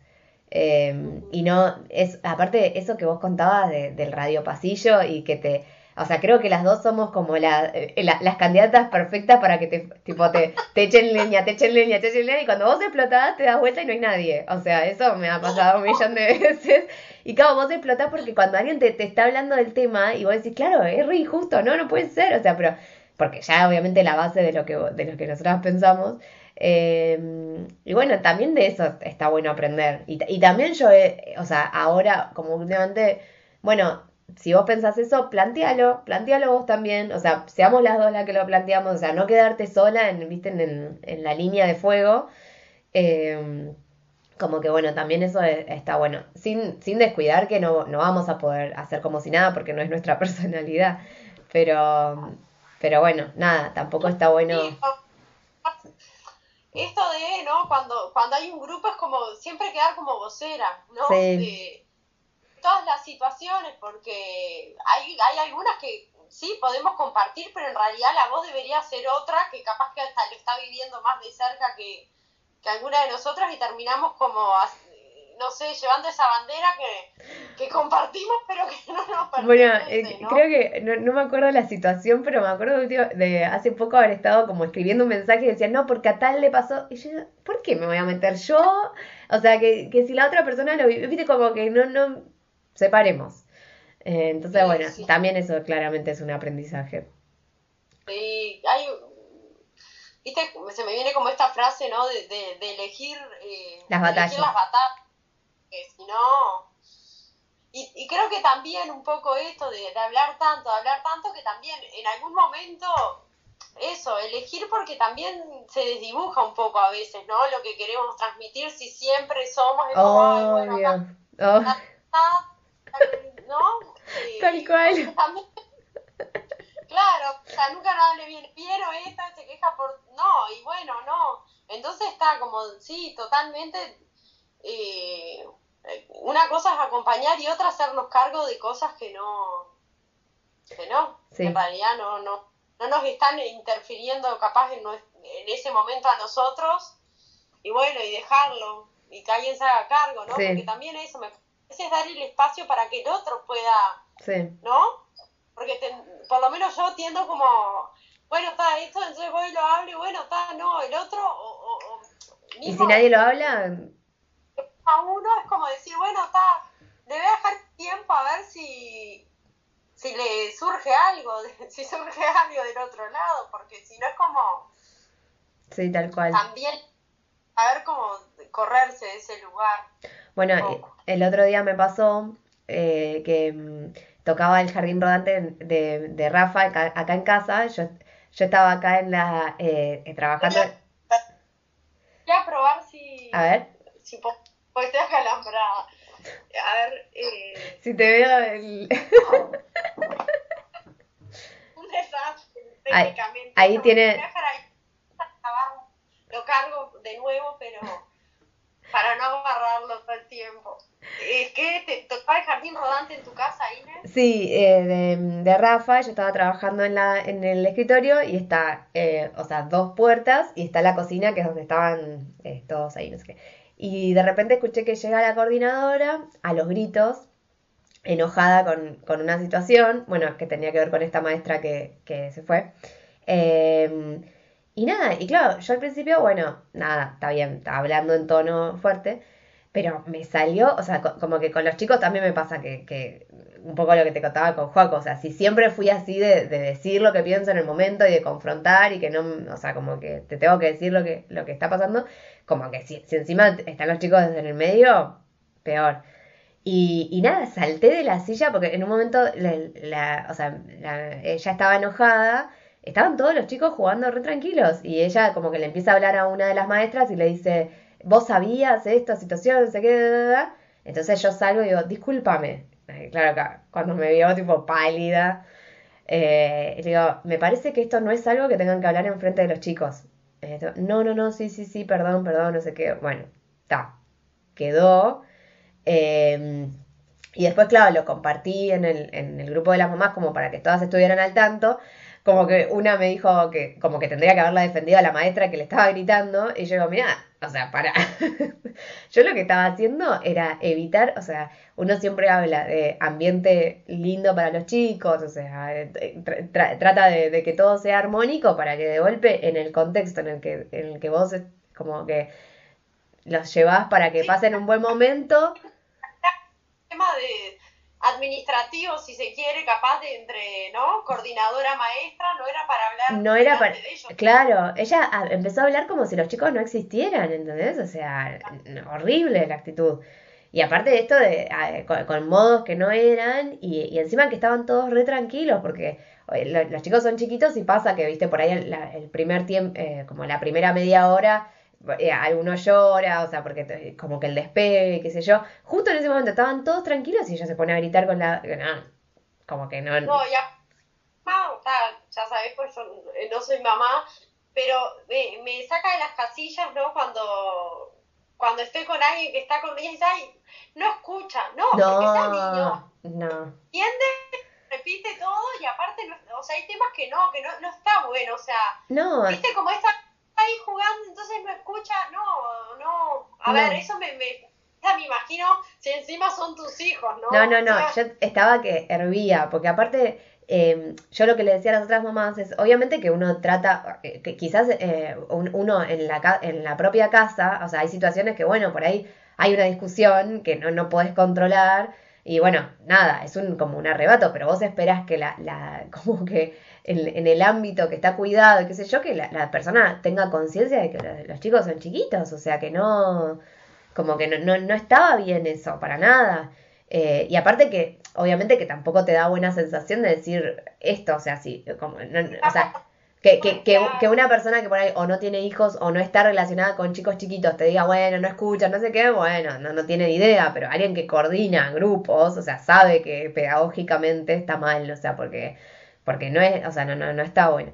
A: Eh, y no, es, aparte eso que vos contabas de, del radio pasillo y que te, o sea, creo que las dos somos como la, eh, las candidatas perfectas para que te, tipo, te, te echen leña, te echen leña, te echen leña. Y cuando vos explotás, te das vuelta y no hay nadie. O sea, eso me ha pasado un millón de veces. Y claro, vos explotás porque cuando alguien te, te está hablando del tema y vos decís, claro, es re injusto, no, no puede ser. O sea, pero, porque ya obviamente la base de lo que, de lo que nosotros pensamos. Eh, y bueno, también de eso está bueno aprender. Y, y también yo, o sea, ahora, como últimamente, bueno, si vos pensás eso, plantealo, plantealo vos también, o sea, seamos las dos las que lo planteamos, o sea, no quedarte sola en, ¿viste? en, en la línea de fuego. Em, como que bueno, también eso está bueno, sin, sin descuidar que no, no vamos a poder hacer como si nada porque no es nuestra personalidad, pero, pero bueno, nada, tampoco está bueno.
B: Esto de, ¿no? Cuando, cuando hay un grupo es como siempre quedar como vocera, ¿no? Sí todas las situaciones, porque hay, hay algunas que sí podemos compartir, pero en realidad la voz debería ser otra, que capaz que hasta lo está viviendo más de cerca que, que alguna de nosotras y terminamos como, no sé, llevando esa bandera que, que compartimos, pero que no nos
A: Bueno,
B: pertenece,
A: eh,
B: ¿no?
A: creo que no, no me acuerdo la situación, pero me acuerdo de, de hace poco haber estado como escribiendo un mensaje y decía, no, porque a tal le pasó. Y yo, ¿por qué me voy a meter yo? O sea, que, que si la otra persona lo vive, viste, como que no, no, separemos. Eh, entonces,
B: Sí,
A: bueno,
B: sí.
A: también eso claramente es un aprendizaje.
B: Y hay, viste, se me viene como esta frase, ¿no? De, de, de elegir, eh,
A: Las batallas.
B: elegir las batallas, que si no... Y, y creo que también un poco esto de, de hablar tanto, de hablar tanto, que también en algún momento, eso, elegir porque también se desdibuja un poco a veces, ¿no? Lo que queremos transmitir, si siempre somos, ay, bueno.
A: Oh,
B: ¿no? Eh,
A: Tal cual.
B: claro, o sea, nunca nada le viene bien o esta se queja por... No, y bueno, no. Entonces está como, sí, totalmente... eh, una cosa es acompañar y otra hacernos cargo de cosas que no... Que no,
A: Sí.
B: en realidad no, no, no nos están interfiriendo capaz en, en ese momento a nosotros y bueno, y dejarlo y que alguien se haga cargo, ¿no?
A: Sí.
B: Porque también eso me parece es dar el espacio para que el otro pueda,
A: sí,
B: ¿no? Porque te- por lo menos yo tiendo como, bueno, está esto, entonces voy y lo hablo y bueno, está, no, el otro, o, o- o
A: y
B: mismo
A: si nadie lo habla,
B: a uno es como decir, bueno, está, a dejar tiempo a ver si, si le surge algo, si surge algo del otro lado, porque si no es como
A: sí, tal cual.
B: también saber cómo correrse de ese lugar.
A: Bueno, eh, el otro día me pasó eh, que mm, tocaba el jardín rodante de, de Rafa acá, acá en casa. Yo, yo estaba acá en la eh, eh, trabajando.
B: Voy a probar si,
A: A ver,
B: si po- acalambrada. A ver, eh,
A: si te veo el...
B: un desastre
A: Ahí- ahí tiene-
B: voy a dejar ahí, abajo. Lo cargo de nuevo, pero para no agarrarlo todo el tiempo. Es que te tocaba el jardín rodante en tu casa, Inés.
A: Sí, eh, de, de Rafa, yo estaba trabajando en la, en el escritorio y está, eh, o sea, dos puertas y está la cocina que es donde estaban eh, todos ahí, no sé qué. Y de repente escuché que llega la coordinadora a los gritos, enojada con, con una situación, bueno, que tenía que ver con esta maestra que, que se fue. Eh, y nada, y claro, yo al principio, bueno, nada, está bien, estaba hablando en tono fuerte, pero me salió, o sea, co- como que con los chicos también me pasa que, que un poco lo que te contaba con Joaco, o sea, si siempre fui así de, de decir lo que pienso en el momento y de confrontar y que no, o sea, como que te tengo que decir lo que, lo que está pasando, como que si, si encima están los chicos en el medio, peor. Y, y nada, salté de la silla porque en un momento, la, la- o sea, la- ella estaba enojada, estaban todos los chicos jugando re tranquilos y ella como que le empieza a hablar a una de las maestras y le dice, vos sabías esta situación, no sé qué, da, da, da?". entonces yo salgo y digo, discúlpame, Eh, claro, cuando me vio tipo pálida, eh, le digo, me parece que esto no es algo que tengan que hablar en frente de los chicos. Eh, no, no, no, sí, sí, sí, perdón, perdón, no sé qué, bueno, está, quedó. Eh, y después, claro, lo compartí en el, en el grupo de las mamás como para que todas estuvieran al tanto. Como que una me dijo que como que tendría que haberla defendido a la maestra que le estaba gritando. Y yo digo, mira, o sea, para. yo lo que estaba haciendo era evitar, o sea, uno siempre habla de ambiente lindo para los chicos, o sea, eh, tra- tra- trata de, de que todo sea armónico para que de golpe en el contexto en el que, en el que vos como que los llevas para que pasen un buen momento.
B: tema de administrativo, si se quiere, capaz de entre, ¿no? Coordinadora maestra, no era para hablar
A: No era para...
B: de ellos.
A: Claro, ella empezó a hablar como si los chicos no existieran, ¿entendés? O sea, horrible la actitud. Y aparte de esto, de, a- con, con modos que no eran, y, y encima que estaban todos re tranquilos, porque oye, lo- los chicos son chiquitos y pasa que, viste, por ahí el, la- el primer tiempo, como la primera media hora, eh, alguno llora, o sea, porque como que el despegue, qué sé yo. Justo en ese momento estaban todos tranquilos y ella se pone a gritar con la... como que no...
B: No, ya, está, ya sabés, pues yo no soy mamá, pero me, me saca de las casillas, ¿no? Cuando, cuando estoy con alguien que está con ella y dice, ay, no escucha, no, porque sea niño,
A: No, no.
B: entiende, repite todo y aparte, no- o sea, hay temas que no, que no, no está bueno, o sea,
A: No,
B: viste como está ahí jugando, entonces no escucha, no, no, a
A: No.
B: ver, eso me, me, me imagino si encima son tus hijos, ¿no?
A: No, no, no, yo estaba que hervía, porque aparte eh, yo lo que le decía a las otras mamás es, obviamente que uno trata, eh, que quizás eh, uno en la, en la propia casa, o sea, hay situaciones que, bueno, por ahí hay una discusión que no, no podés controlar y bueno, nada, es un, como un arrebato, pero vos esperás que la, la como que en, el ámbito que está cuidado, qué sé yo, que la, persona tenga conciencia de que los, chicos son chiquitos, o sea, que no, como que no, no, no estaba bien eso, para nada. Eh, y aparte que, obviamente que tampoco te da buena sensación de decir esto, o sea, sí, como, o sea, que, que, que, una persona que por ahí o no tiene hijos o no está relacionada con chicos chiquitos te diga, bueno, no escucha, no sé qué, bueno, no, no tiene idea, pero alguien que coordina grupos, o sea, sabe que pedagógicamente está mal, o sea, porque, porque no es, o sea, no, no, no está bueno.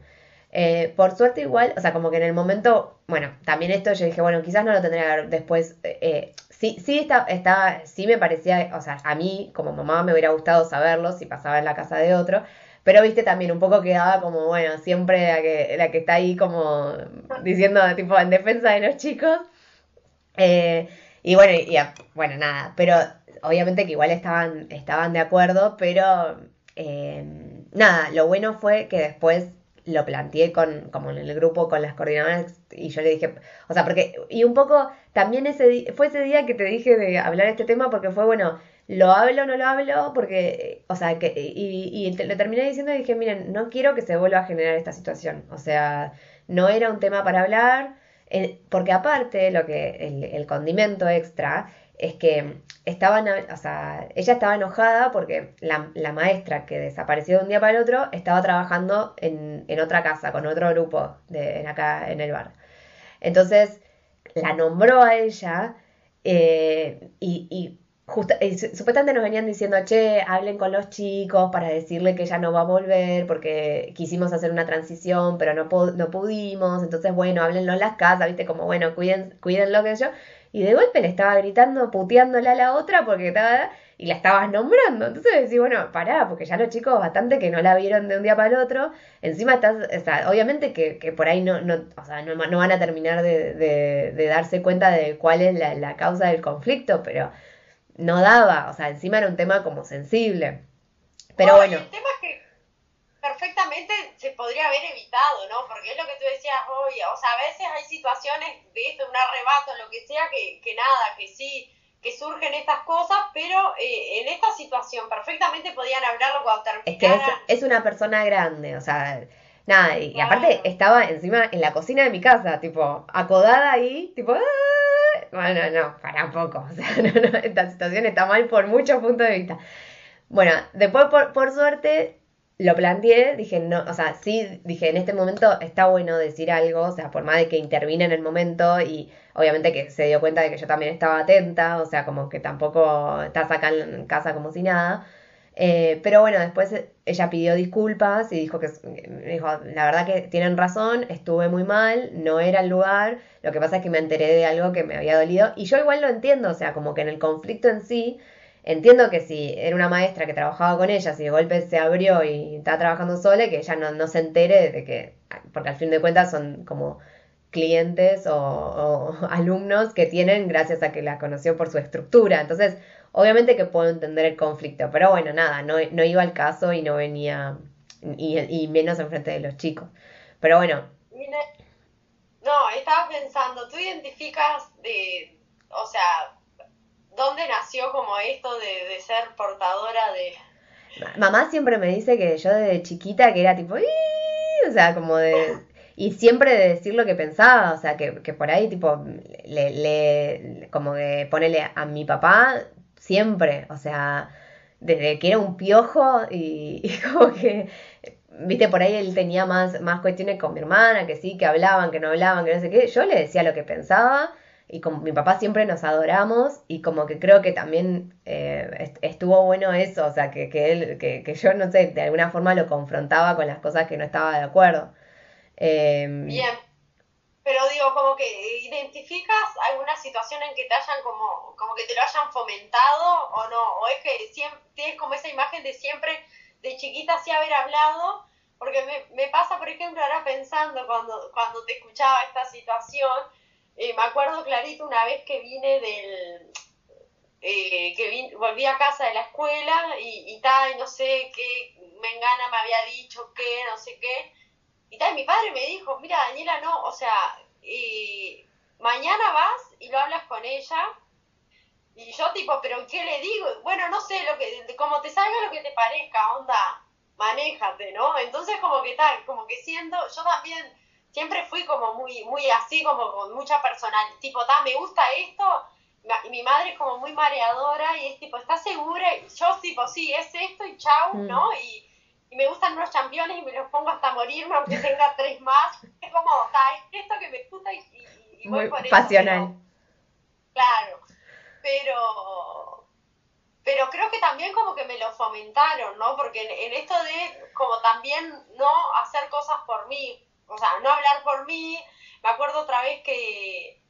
A: Eh, por suerte igual, o sea, como que en el momento, bueno, también esto yo dije, bueno, quizás no lo tendría después, eh, sí, sí está, está, sí me parecía, o sea, a mí como mamá me hubiera gustado saberlo si pasaba en la casa de otro, pero viste también un poco quedaba como, bueno, siempre la que, la que está ahí como diciendo tipo en defensa de los chicos. Eh, y bueno, y, bueno, nada, pero obviamente que igual estaban, estaban de acuerdo, pero nada, lo bueno fue que después lo planteé con, como en el grupo con las coordinadoras y yo le dije, o sea, porque, y un poco también ese fue ese día que te dije de hablar este tema porque fue, bueno, lo hablo o no lo hablo, porque, o sea, que, y, y le terminé diciendo y dije, miren, no quiero que se vuelva a generar esta situación, o sea, no era un tema para hablar, eh, porque aparte, lo que, el, el condimento extra es que estaban, o sea, ella estaba enojada porque la, la, maestra que desapareció de un día para el otro estaba trabajando en, en otra casa con otro grupo de, en acá en el bar. Entonces la nombró a ella eh, y, y, y, supuestamente nos venían diciendo, che, hablen con los chicos para decirle que ella no va a volver porque quisimos hacer una transición, pero no, no pudimos. Entonces, bueno, háblenlo en las casas, viste, como, bueno, cuiden, cuiden lo que yo y de golpe le estaba gritando, puteándola a la otra porque estaba y la estabas nombrando. Entonces decís, bueno, pará, porque ya los chicos bastante que no la vieron de un día para el otro. Encima estás, o sea, obviamente que, que por ahí no, no, o sea, no, no van a terminar de, de, de, darse cuenta de cuál es la, la, causa del conflicto, pero no daba, o sea, encima era un tema como sensible. Pero bueno.
B: El tema es que perfectamente se podría haber evitado, ¿no? Porque es lo que tú decías hoy, o sea, a veces hay situaciones de esto, un arrebato, lo que sea, que, que nada, que sí, que surgen estas cosas, pero eh, en esta situación perfectamente podían hablarlo cuando terminaran.
A: Es que es, una persona grande, o sea, nada, y, aparte estaba encima en la cocina de mi casa, tipo, acodada ahí, tipo, ¡Ah! Bueno, no, para poco, o sea, no, no, esta situación está mal por muchos puntos de vista. Bueno, después por, por suerte lo planteé, dije, no, o sea, sí, dije, en este momento está bueno decir algo, o sea, por más de que intervine en el momento y obviamente que se dio cuenta de que yo también estaba atenta, o sea, como que tampoco estás acá en casa como si nada. Eh, pero bueno, después ella pidió disculpas y dijo que, la verdad que tienen razón, estuve muy mal, no era el lugar, lo que pasa es que me enteré de algo que me había dolido y yo igual lo entiendo, o sea, como que en el conflicto en sí, Entiendo que si era una maestra que trabajaba con ella, si de golpe se abrió y está trabajando sola, que ella no, no se entere de que, porque al fin de cuentas son como clientes o, alumnos que tienen gracias a que la conoció por su estructura. Entonces, obviamente que puedo entender el conflicto, pero bueno, nada, no, no iba al caso y no venía, y, y menos enfrente de los chicos. Pero bueno.
B: No, estaba pensando, tú identificas de, o sea, ¿Dónde nació como esto de, de ser portadora de...?
A: Mamá siempre me dice que yo desde chiquita que era tipo... O sea, como de... Y siempre de decir lo que pensaba, o sea, que, que por ahí tipo, le, le, como de ponerle a mi papá siempre, o sea, desde que era un piojo y, y, como que, viste, por ahí él tenía más, más cuestiones con mi hermana, que sí, que hablaban, que no hablaban, que no sé qué, yo le decía lo que pensaba y como mi papá siempre nos adoramos y como que creo que también eh, estuvo bueno eso, o sea, que, que él, que, que, yo no sé, de alguna forma lo confrontaba con las cosas que no estaba de acuerdo.
B: Eh, Bien, pero digo, como que identificas alguna situación en que te hayan como, como que te lo hayan fomentado o no, o es que siempre, tienes como esa imagen de siempre, de chiquita sí haber hablado, porque me, me pasa, por ejemplo, ahora pensando cuando, cuando te escuchaba esta situación, eh, me acuerdo clarito una vez que vine del, eh, que volví a casa de la escuela y, tal, y no sé qué, Mengana me había dicho qué, no sé qué. Y tal, mi padre me dijo, mira, Daniela, no, o sea, eh, mañana vas y lo hablas con ella. Y yo tipo, pero ¿qué le digo? Bueno, no sé, lo que como te salga lo que te parezca, onda, manéjate, ¿no? Entonces como que tal, como que siento, yo también siempre fui como muy, muy así, como con mucha personalidad, tipo, ta, me gusta esto, y mi madre es como muy mareadora y es tipo, ¿estás segura? Y yo tipo, sí, es esto y chau, mm. ¿no? Y, me gustan unos championes y me los pongo hasta morirme, aunque tenga tres más. Es como, ta, es esto que me gusta y, y, voy por
A: pasional.
B: claro, pero pero creo que también como que me lo fomentaron, ¿no? Porque en, esto de como también no hacer cosas por mí, o sea, no hablar por mí. Me acuerdo otra vez que,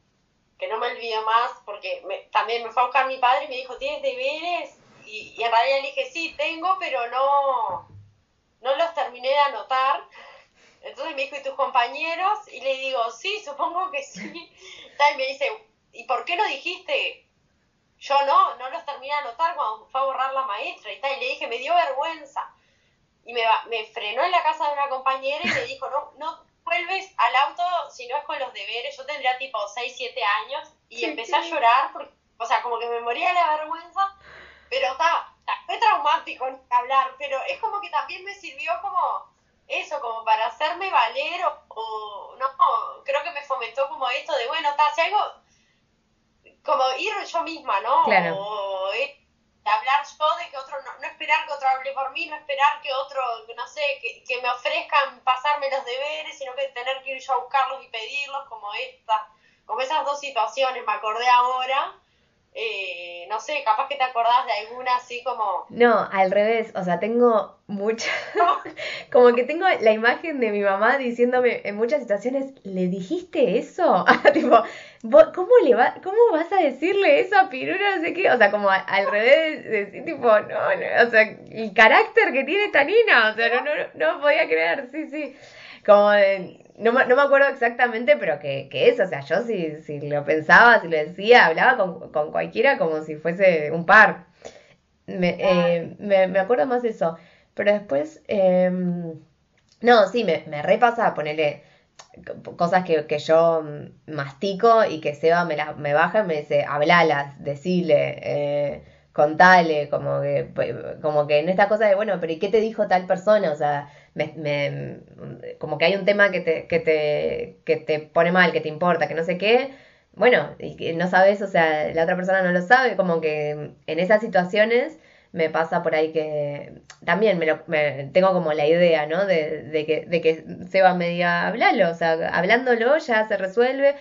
B: que no me olvido más, porque también me fue a buscar mi padre y me dijo, ¿tienes deberes? Y, y en realidad le dije, sí, tengo, pero no, no los terminé de anotar. Entonces me dijo, ¿y tus compañeros? Y le digo, sí, supongo que sí. Y me dice, ¿y por qué no dijiste? Yo no, no los terminé de anotar cuando fue a borrar la maestra y tal. Y le dije, me dio vergüenza y me, me frenó en la casa de una compañera y me dijo, no, no vuelves al auto si no es con los deberes. Yo tendría tipo 6, 7 años y empecé a llorar, porque, o sea, como que me moría de la vergüenza, pero está, fue traumático hablar, pero es como que también me sirvió como eso, como para hacerme valer o, no, creo que me fomentó como esto de, bueno, está, si algo, como ir yo misma, ¿no?
A: Claro.
B: O, hablar yo, de que otro, no, no, esperar que otro hable por mí, no esperar que otro, no sé, que, que, me ofrezcan pasarme los deberes, sino que tener que ir yo a buscarlos y pedirlos, como esta, como esas dos situaciones, me acordé ahora. Eh, no sé, capaz que te acordás de alguna así como...
A: No, al revés, o sea, tengo mucha... como que tengo la imagen de mi mamá diciéndome en muchas situaciones, ¿le dijiste eso? tipo, ¿cómo, le va, ¿cómo vas a decirle eso a Piru? No sé qué, o sea, como al revés, decir tipo, no, no, o sea, el carácter que tiene esta niña, o sea, no, no, no podía creer, sí, sí. Como no, no me acuerdo exactamente, pero que, que eso, o sea, yo si, si lo pensaba, si lo decía, hablaba con, con cualquiera como si fuese un par. Me, eh, me, me, acuerdo más de eso. Pero después, eh, no, sí, me, me repasa ponerle cosas que, que, yo mastico y que Seba me, la, me baja y me dice, hablalas, decile, eh, contale, como que, como que en esta cosa de, bueno, pero ¿y qué te dijo tal persona? O sea, me, como que hay un tema que te, que, te, que te pone mal, que te importa, que no sé qué, bueno, y que no sabes, o sea, la otra persona no lo sabe, como que en esas situaciones me pasa por ahí que también me, lo, me tengo como la idea, ¿no? De, de, que, de que Seba me diga, hablalo, o sea, hablándolo ya se resuelve.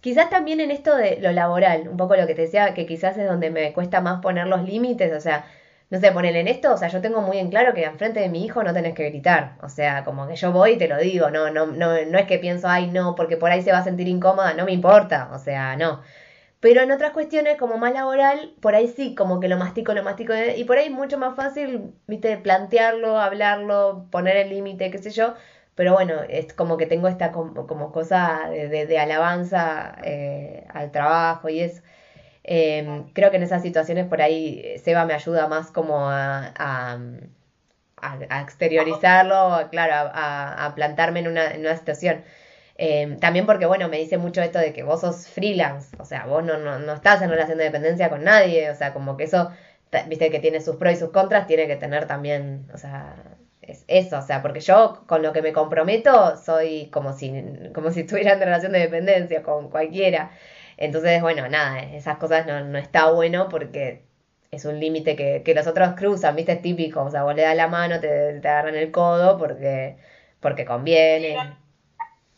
A: Quizás también en esto de lo laboral, un poco lo que te decía, que quizás es donde me cuesta más poner los límites, o sea, no sé, ponerle en esto, o sea, yo tengo muy en claro que enfrente de mi hijo no tenés que gritar, o sea, como que yo voy y te lo digo, no, no, no, no es que pienso, ay, no, porque por ahí se va a sentir incómoda, no me importa, o sea, no. Pero en otras cuestiones, como más laboral, por ahí sí, como que lo mastico, lo mastico, y por ahí mucho más fácil, viste, plantearlo, hablarlo, poner el límite, qué sé yo, pero bueno, es como que tengo esta como, como cosa de, de, alabanza eh, al trabajo y eso. Em, creo que en esas situaciones por ahí eh, Seba me ayuda más como a, a, a, exteriorizarlo, claro, a, a, plantarme en una, en una situación. Em, también porque, bueno, me dice mucho esto de que vos sos freelance, o sea, vos no, no, no estás en relación de dependencia con nadie, o sea, como que eso, viste que tiene sus pros y sus contras, tiene que tener también, o sea, es eso, o sea, porque yo con lo que me comprometo soy como si, como si estuviera en relación de dependencia con cualquiera. Entonces, bueno, nada, esas cosas no, no está bueno porque es un límite que, que los otros cruzan, ¿viste? Es típico, o sea, vos le das la mano, te, te agarran el codo porque, porque conviene.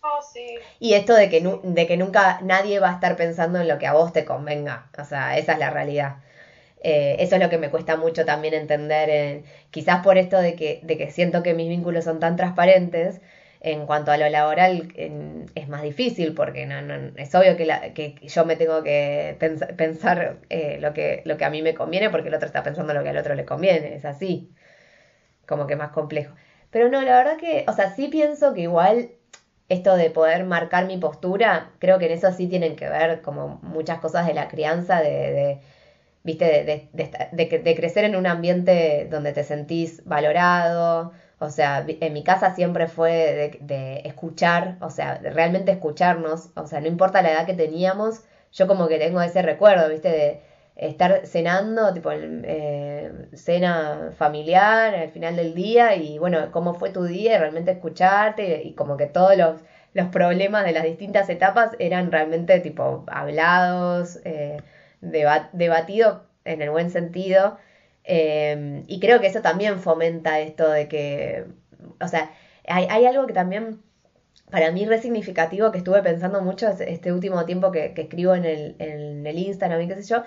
B: Oh, sí.
A: Y esto de que, de que nunca nadie va a estar pensando en lo que a vos te convenga, o sea, esa es la realidad. Eh, eso es lo que me cuesta mucho también entender, eh, quizás por esto de que, de que siento que mis vínculos son tan transparentes, en cuanto a lo laboral es más difícil porque no, es obvio que, la, que yo me tengo que pensar eh, lo, que, lo que a mí me conviene porque el otro está pensando lo que al otro le conviene, es así, como que más complejo. Pero no, la verdad que, o sea, sí pienso que igual esto de poder marcar mi postura, creo que en eso sí tienen que ver como muchas cosas de la crianza, de, viste, de, de, de, crecer en un ambiente donde te sentís valorado. O sea, en mi casa siempre fue de, escuchar, o sea, de realmente escucharnos. O sea, no importa la edad que teníamos, yo como que tengo ese recuerdo, viste, de estar cenando, tipo eh, cena familiar al final del día y bueno, cómo fue tu día y realmente escucharte y, como que todos los, los, problemas de las distintas etapas eran realmente tipo hablados, eh, debatidos en el buen sentido. Eh, y creo que eso también fomenta esto de que, o sea, hay, algo que también para mí re significativo que estuve pensando mucho este último tiempo que, que escribo en el, en el Instagram y qué sé yo,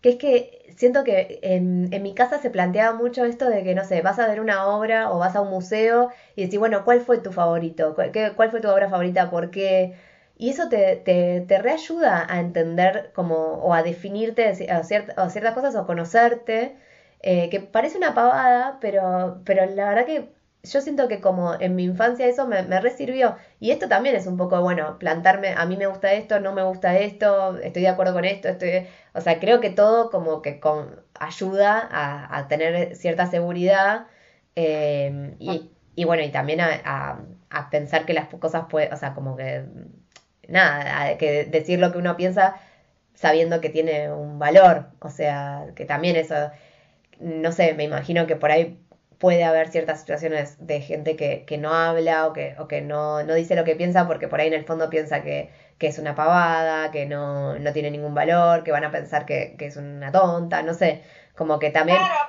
A: que es que siento que en, en, mi casa se planteaba mucho esto de que, no sé, vas a ver una obra o vas a un museo y decís, bueno, ¿cuál fue tu favorito? ¿Cuál, cuál fue tu obra favorita? ¿Por qué? Y eso te, te, te reayuda a entender como, o a definirte a, ciertas cosas o conocerte, eh, que parece una pavada, pero, pero la verdad que yo siento que como en mi infancia eso me, me resirvió. Y esto también es un poco, bueno, plantarme, a mí me gusta esto, no me gusta esto, estoy de acuerdo con esto, estoy... O sea, creo que todo como que con, ayuda a, tener cierta seguridad em, y, y, bueno, y también a, a, pensar que las cosas pueden, o sea, como que, nada, que decir lo que uno piensa sabiendo que tiene un valor. O sea, que también eso, no sé, me imagino que por ahí puede haber ciertas situaciones de gente que, que no habla o que, o que no, no, dice lo que piensa porque por ahí en el fondo piensa que, que es una pavada, que no, no, tiene ningún valor, que van a pensar que, que, es una tonta, no sé, como que también...
B: Claro,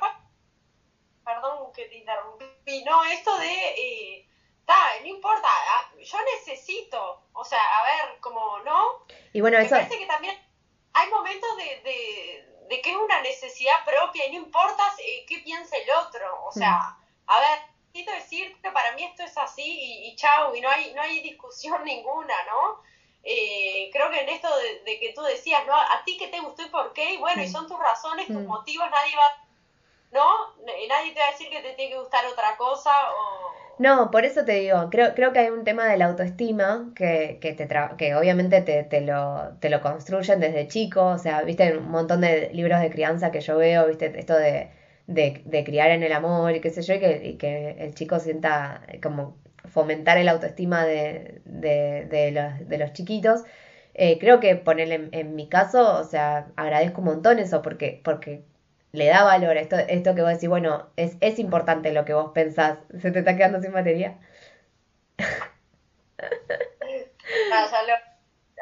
B: perdón que te interrumpí, no, esto de... Eh, no importa, ah, yo necesito, o sea, a ver, como, ¿no?
A: Y bueno,
B: Me
A: eso...
B: parece que también hay momentos de, de de que es una necesidad propia y no importa eh, qué piense el otro. O sea, mm. a ver, necesito decir que para mí esto es así y, y chau, y no hay, no hay discusión ninguna, ¿no? Eh, creo que en esto de, que tú decías, ¿no? A ti que te gustó y por qué, y bueno, y mm. son tus razones, tus mm. motivos, nadie va, ¿no? Nadie te va a decir que te tiene que gustar otra cosa o
A: no, por eso te digo, creo, creo que hay un tema de la autoestima que, que, te que obviamente te, te, lo, te lo construyen desde chico, o sea, viste un montón de libros de crianza que yo veo, viste esto de, de, de criar en el amor y qué sé yo, y que, y que el chico sienta como fomentar el autoestima de, de, de, los, de los chiquitos. Eh, creo que ponerle en, en, mi caso, o sea, agradezco un montón eso porque, porque le da valor esto, esto que vos decís, bueno, es, es importante lo que vos pensás. ¿Se te está quedando sin batería?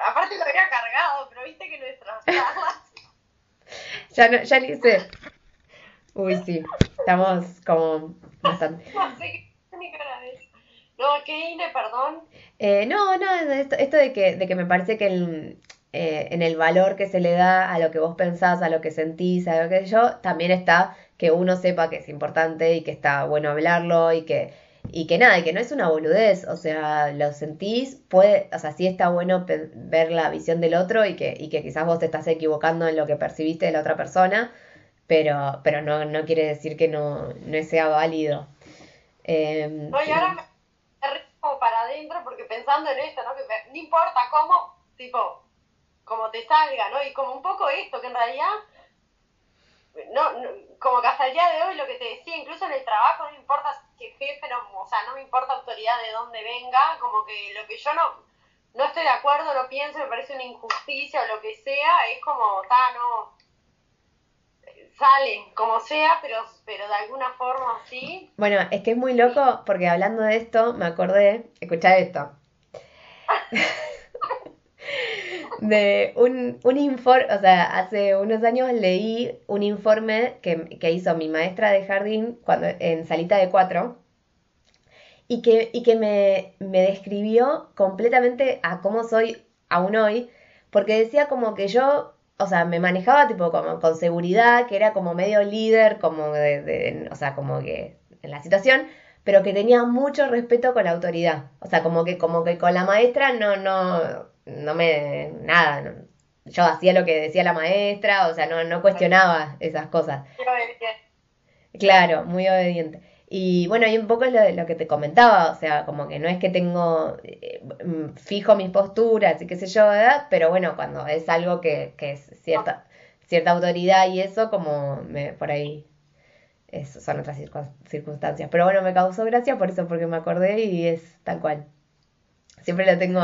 B: Aparte lo había cargado, pero viste que nuestras charlas...
A: ya, no, ya ni sé. Uy, sí, estamos como bastante...
B: No sé qué No, ¿qué Ine, perdón?
A: Eh, no, no, esto, esto de, que, de que me parece que el, eh, en el valor que se le da a lo que vos pensás, a lo que sentís, a lo que yo, también está que uno sepa que es importante y que está bueno hablarlo y que, y que nada, y que no es una boludez, o sea, lo sentís, puede, o sea, sí está bueno ver la visión del otro y que, y que quizás vos te estás equivocando en lo que percibiste de la otra persona, pero, pero no, no quiere decir que no, no sea válido.
B: Eh, Oye, ahora me como para adentro porque pensando en esto, ¿no? Que no importa cómo, tipo, como te salga, ¿no? Y como un poco esto, que en realidad, no, como que hasta el día de hoy lo que te decía, incluso en el trabajo, no importa que jefe, no, o sea, no me importa autoridad de dónde venga, como que lo que yo no, no estoy de acuerdo, lo pienso, me parece una injusticia o lo que sea, es como, está, no, sale como sea, pero, pero de alguna forma sí.
A: Bueno, es que es muy loco porque hablando de esto me acordé, escucha esto. de un, un informe, o sea, hace unos años leí un informe que, que, hizo mi maestra de jardín cuando, en Salita de Cuatro y que, y que me, me describió completamente a cómo soy aún hoy, porque decía como que yo, o sea, me manejaba tipo como con seguridad, que era como medio líder, como de, de o sea, como que en la situación, pero que tenía mucho respeto con la autoridad. O sea, como que, como que con la maestra no, no, no me, nada, yo hacía lo que decía la maestra, o sea, no, no cuestionaba esas cosas. Claro, muy obediente. Y bueno, y un poco es lo, lo, que te comentaba, o sea, como que no es que tengo eh, fijo mis posturas y qué sé yo, ¿verdad? Pero bueno, cuando es algo que, que es cierta, cierta autoridad y eso, como me, por ahí son otras circunstancias. Pero bueno, me causó gracia por eso, porque me acordé y es tal cual. Siempre lo tengo.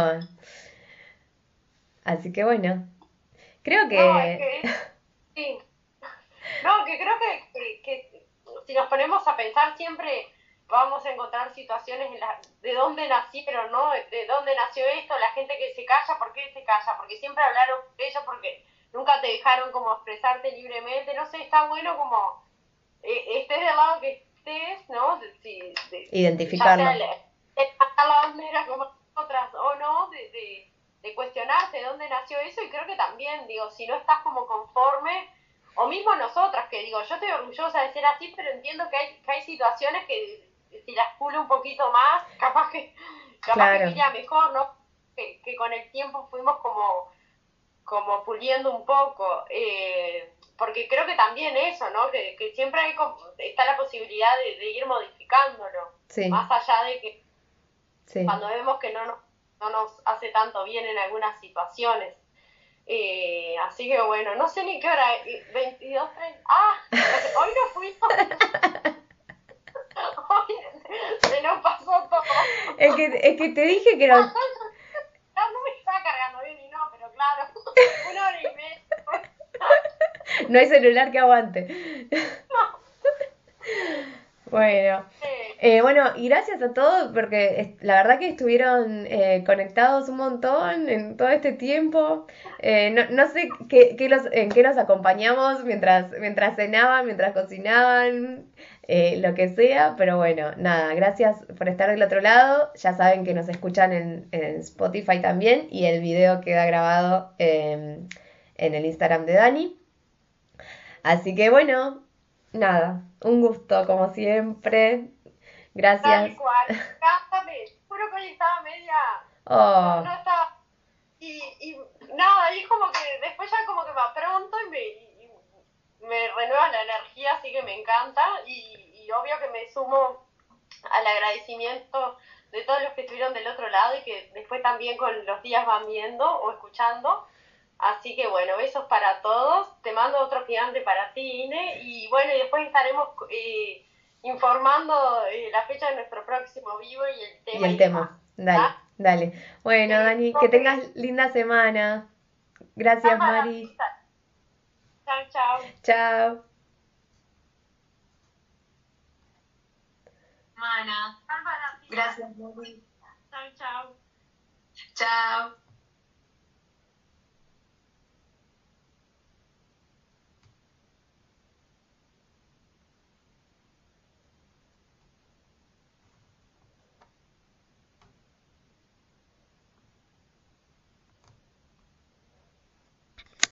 A: Así que bueno. Creo que.
B: No, que, sí. no, que creo que, que, si nos ponemos a pensar siempre vamos a encontrar situaciones en la, de dónde nacieron, ¿no? De dónde nació esto, la gente que se calla, ¿por qué se calla? Porque siempre hablaron de ellos porque nunca te dejaron como expresarte libremente, no sé, está bueno como eh, estés del lado que estés, ¿no? Si,
A: de, Identificarlo. Ya
B: sea, la bandera como otras o no, de, de, de cuestionarte de dónde nació eso y creo que también, digo, si no estás como conforme, o mismo nosotras, que digo, yo estoy orgullosa de ser así, pero entiendo que hay, que hay situaciones que si las pulo un poquito más, capaz que, capaz que iría mejor, ¿no? Que, que, con el tiempo fuimos como, como puliendo un poco. Eh, porque creo que también eso, ¿no? Que, que siempre hay está la posibilidad de, ir modificándolo. Más allá de que cuando vemos que no nos, no nos hace tanto bien en algunas situaciones. Eh, así que bueno, no sé ni qué hora, 22, 30. ¡Ah! Hoy no fuimos. hoy se nos pasó todo.
A: Es que, es que te dije que no.
B: No, no me está cargando bien y no, pero claro, una hora y media.
A: no hay celular que aguante. Bueno, eh, bueno, y gracias a todos porque la verdad que estuvieron eh, conectados un montón en todo este tiempo. Eh, no, no, sé qué, qué los, en qué nos acompañamos mientras, mientras cenaban, mientras cocinaban, lo que sea, pero bueno, nada, gracias por estar del otro lado. Ya saben que nos escuchan en, en Spotify también y el video queda grabado en el Instagram de Dani. Así que bueno, nada, un gusto como siempre. Gracias.
B: Tal cual. Cántame. Juro que hoy estaba media. Oh. No, estaba. Y, y nada, y es como que después ya como que me pronto y me, y me renueva la energía, así que me encanta. Y, y obvio que me sumo al agradecimiento de todos los que estuvieron del otro lado y que después también con los días van viendo o escuchando. Así que bueno, besos para todos. Te mando otro gigante para ti, Ine. Y bueno, y después estaremos eh, informando eh, la fecha de nuestro próximo vivo y el tema.
A: Y el tema, dale, ¿Ah? dale. Bueno, Dani, que tengas linda semana. Gracias, Mari.
B: Chao, chao.
A: Chao.
B: Mana.
C: Gracias, Mari.
B: Chao, chao.
C: Chao.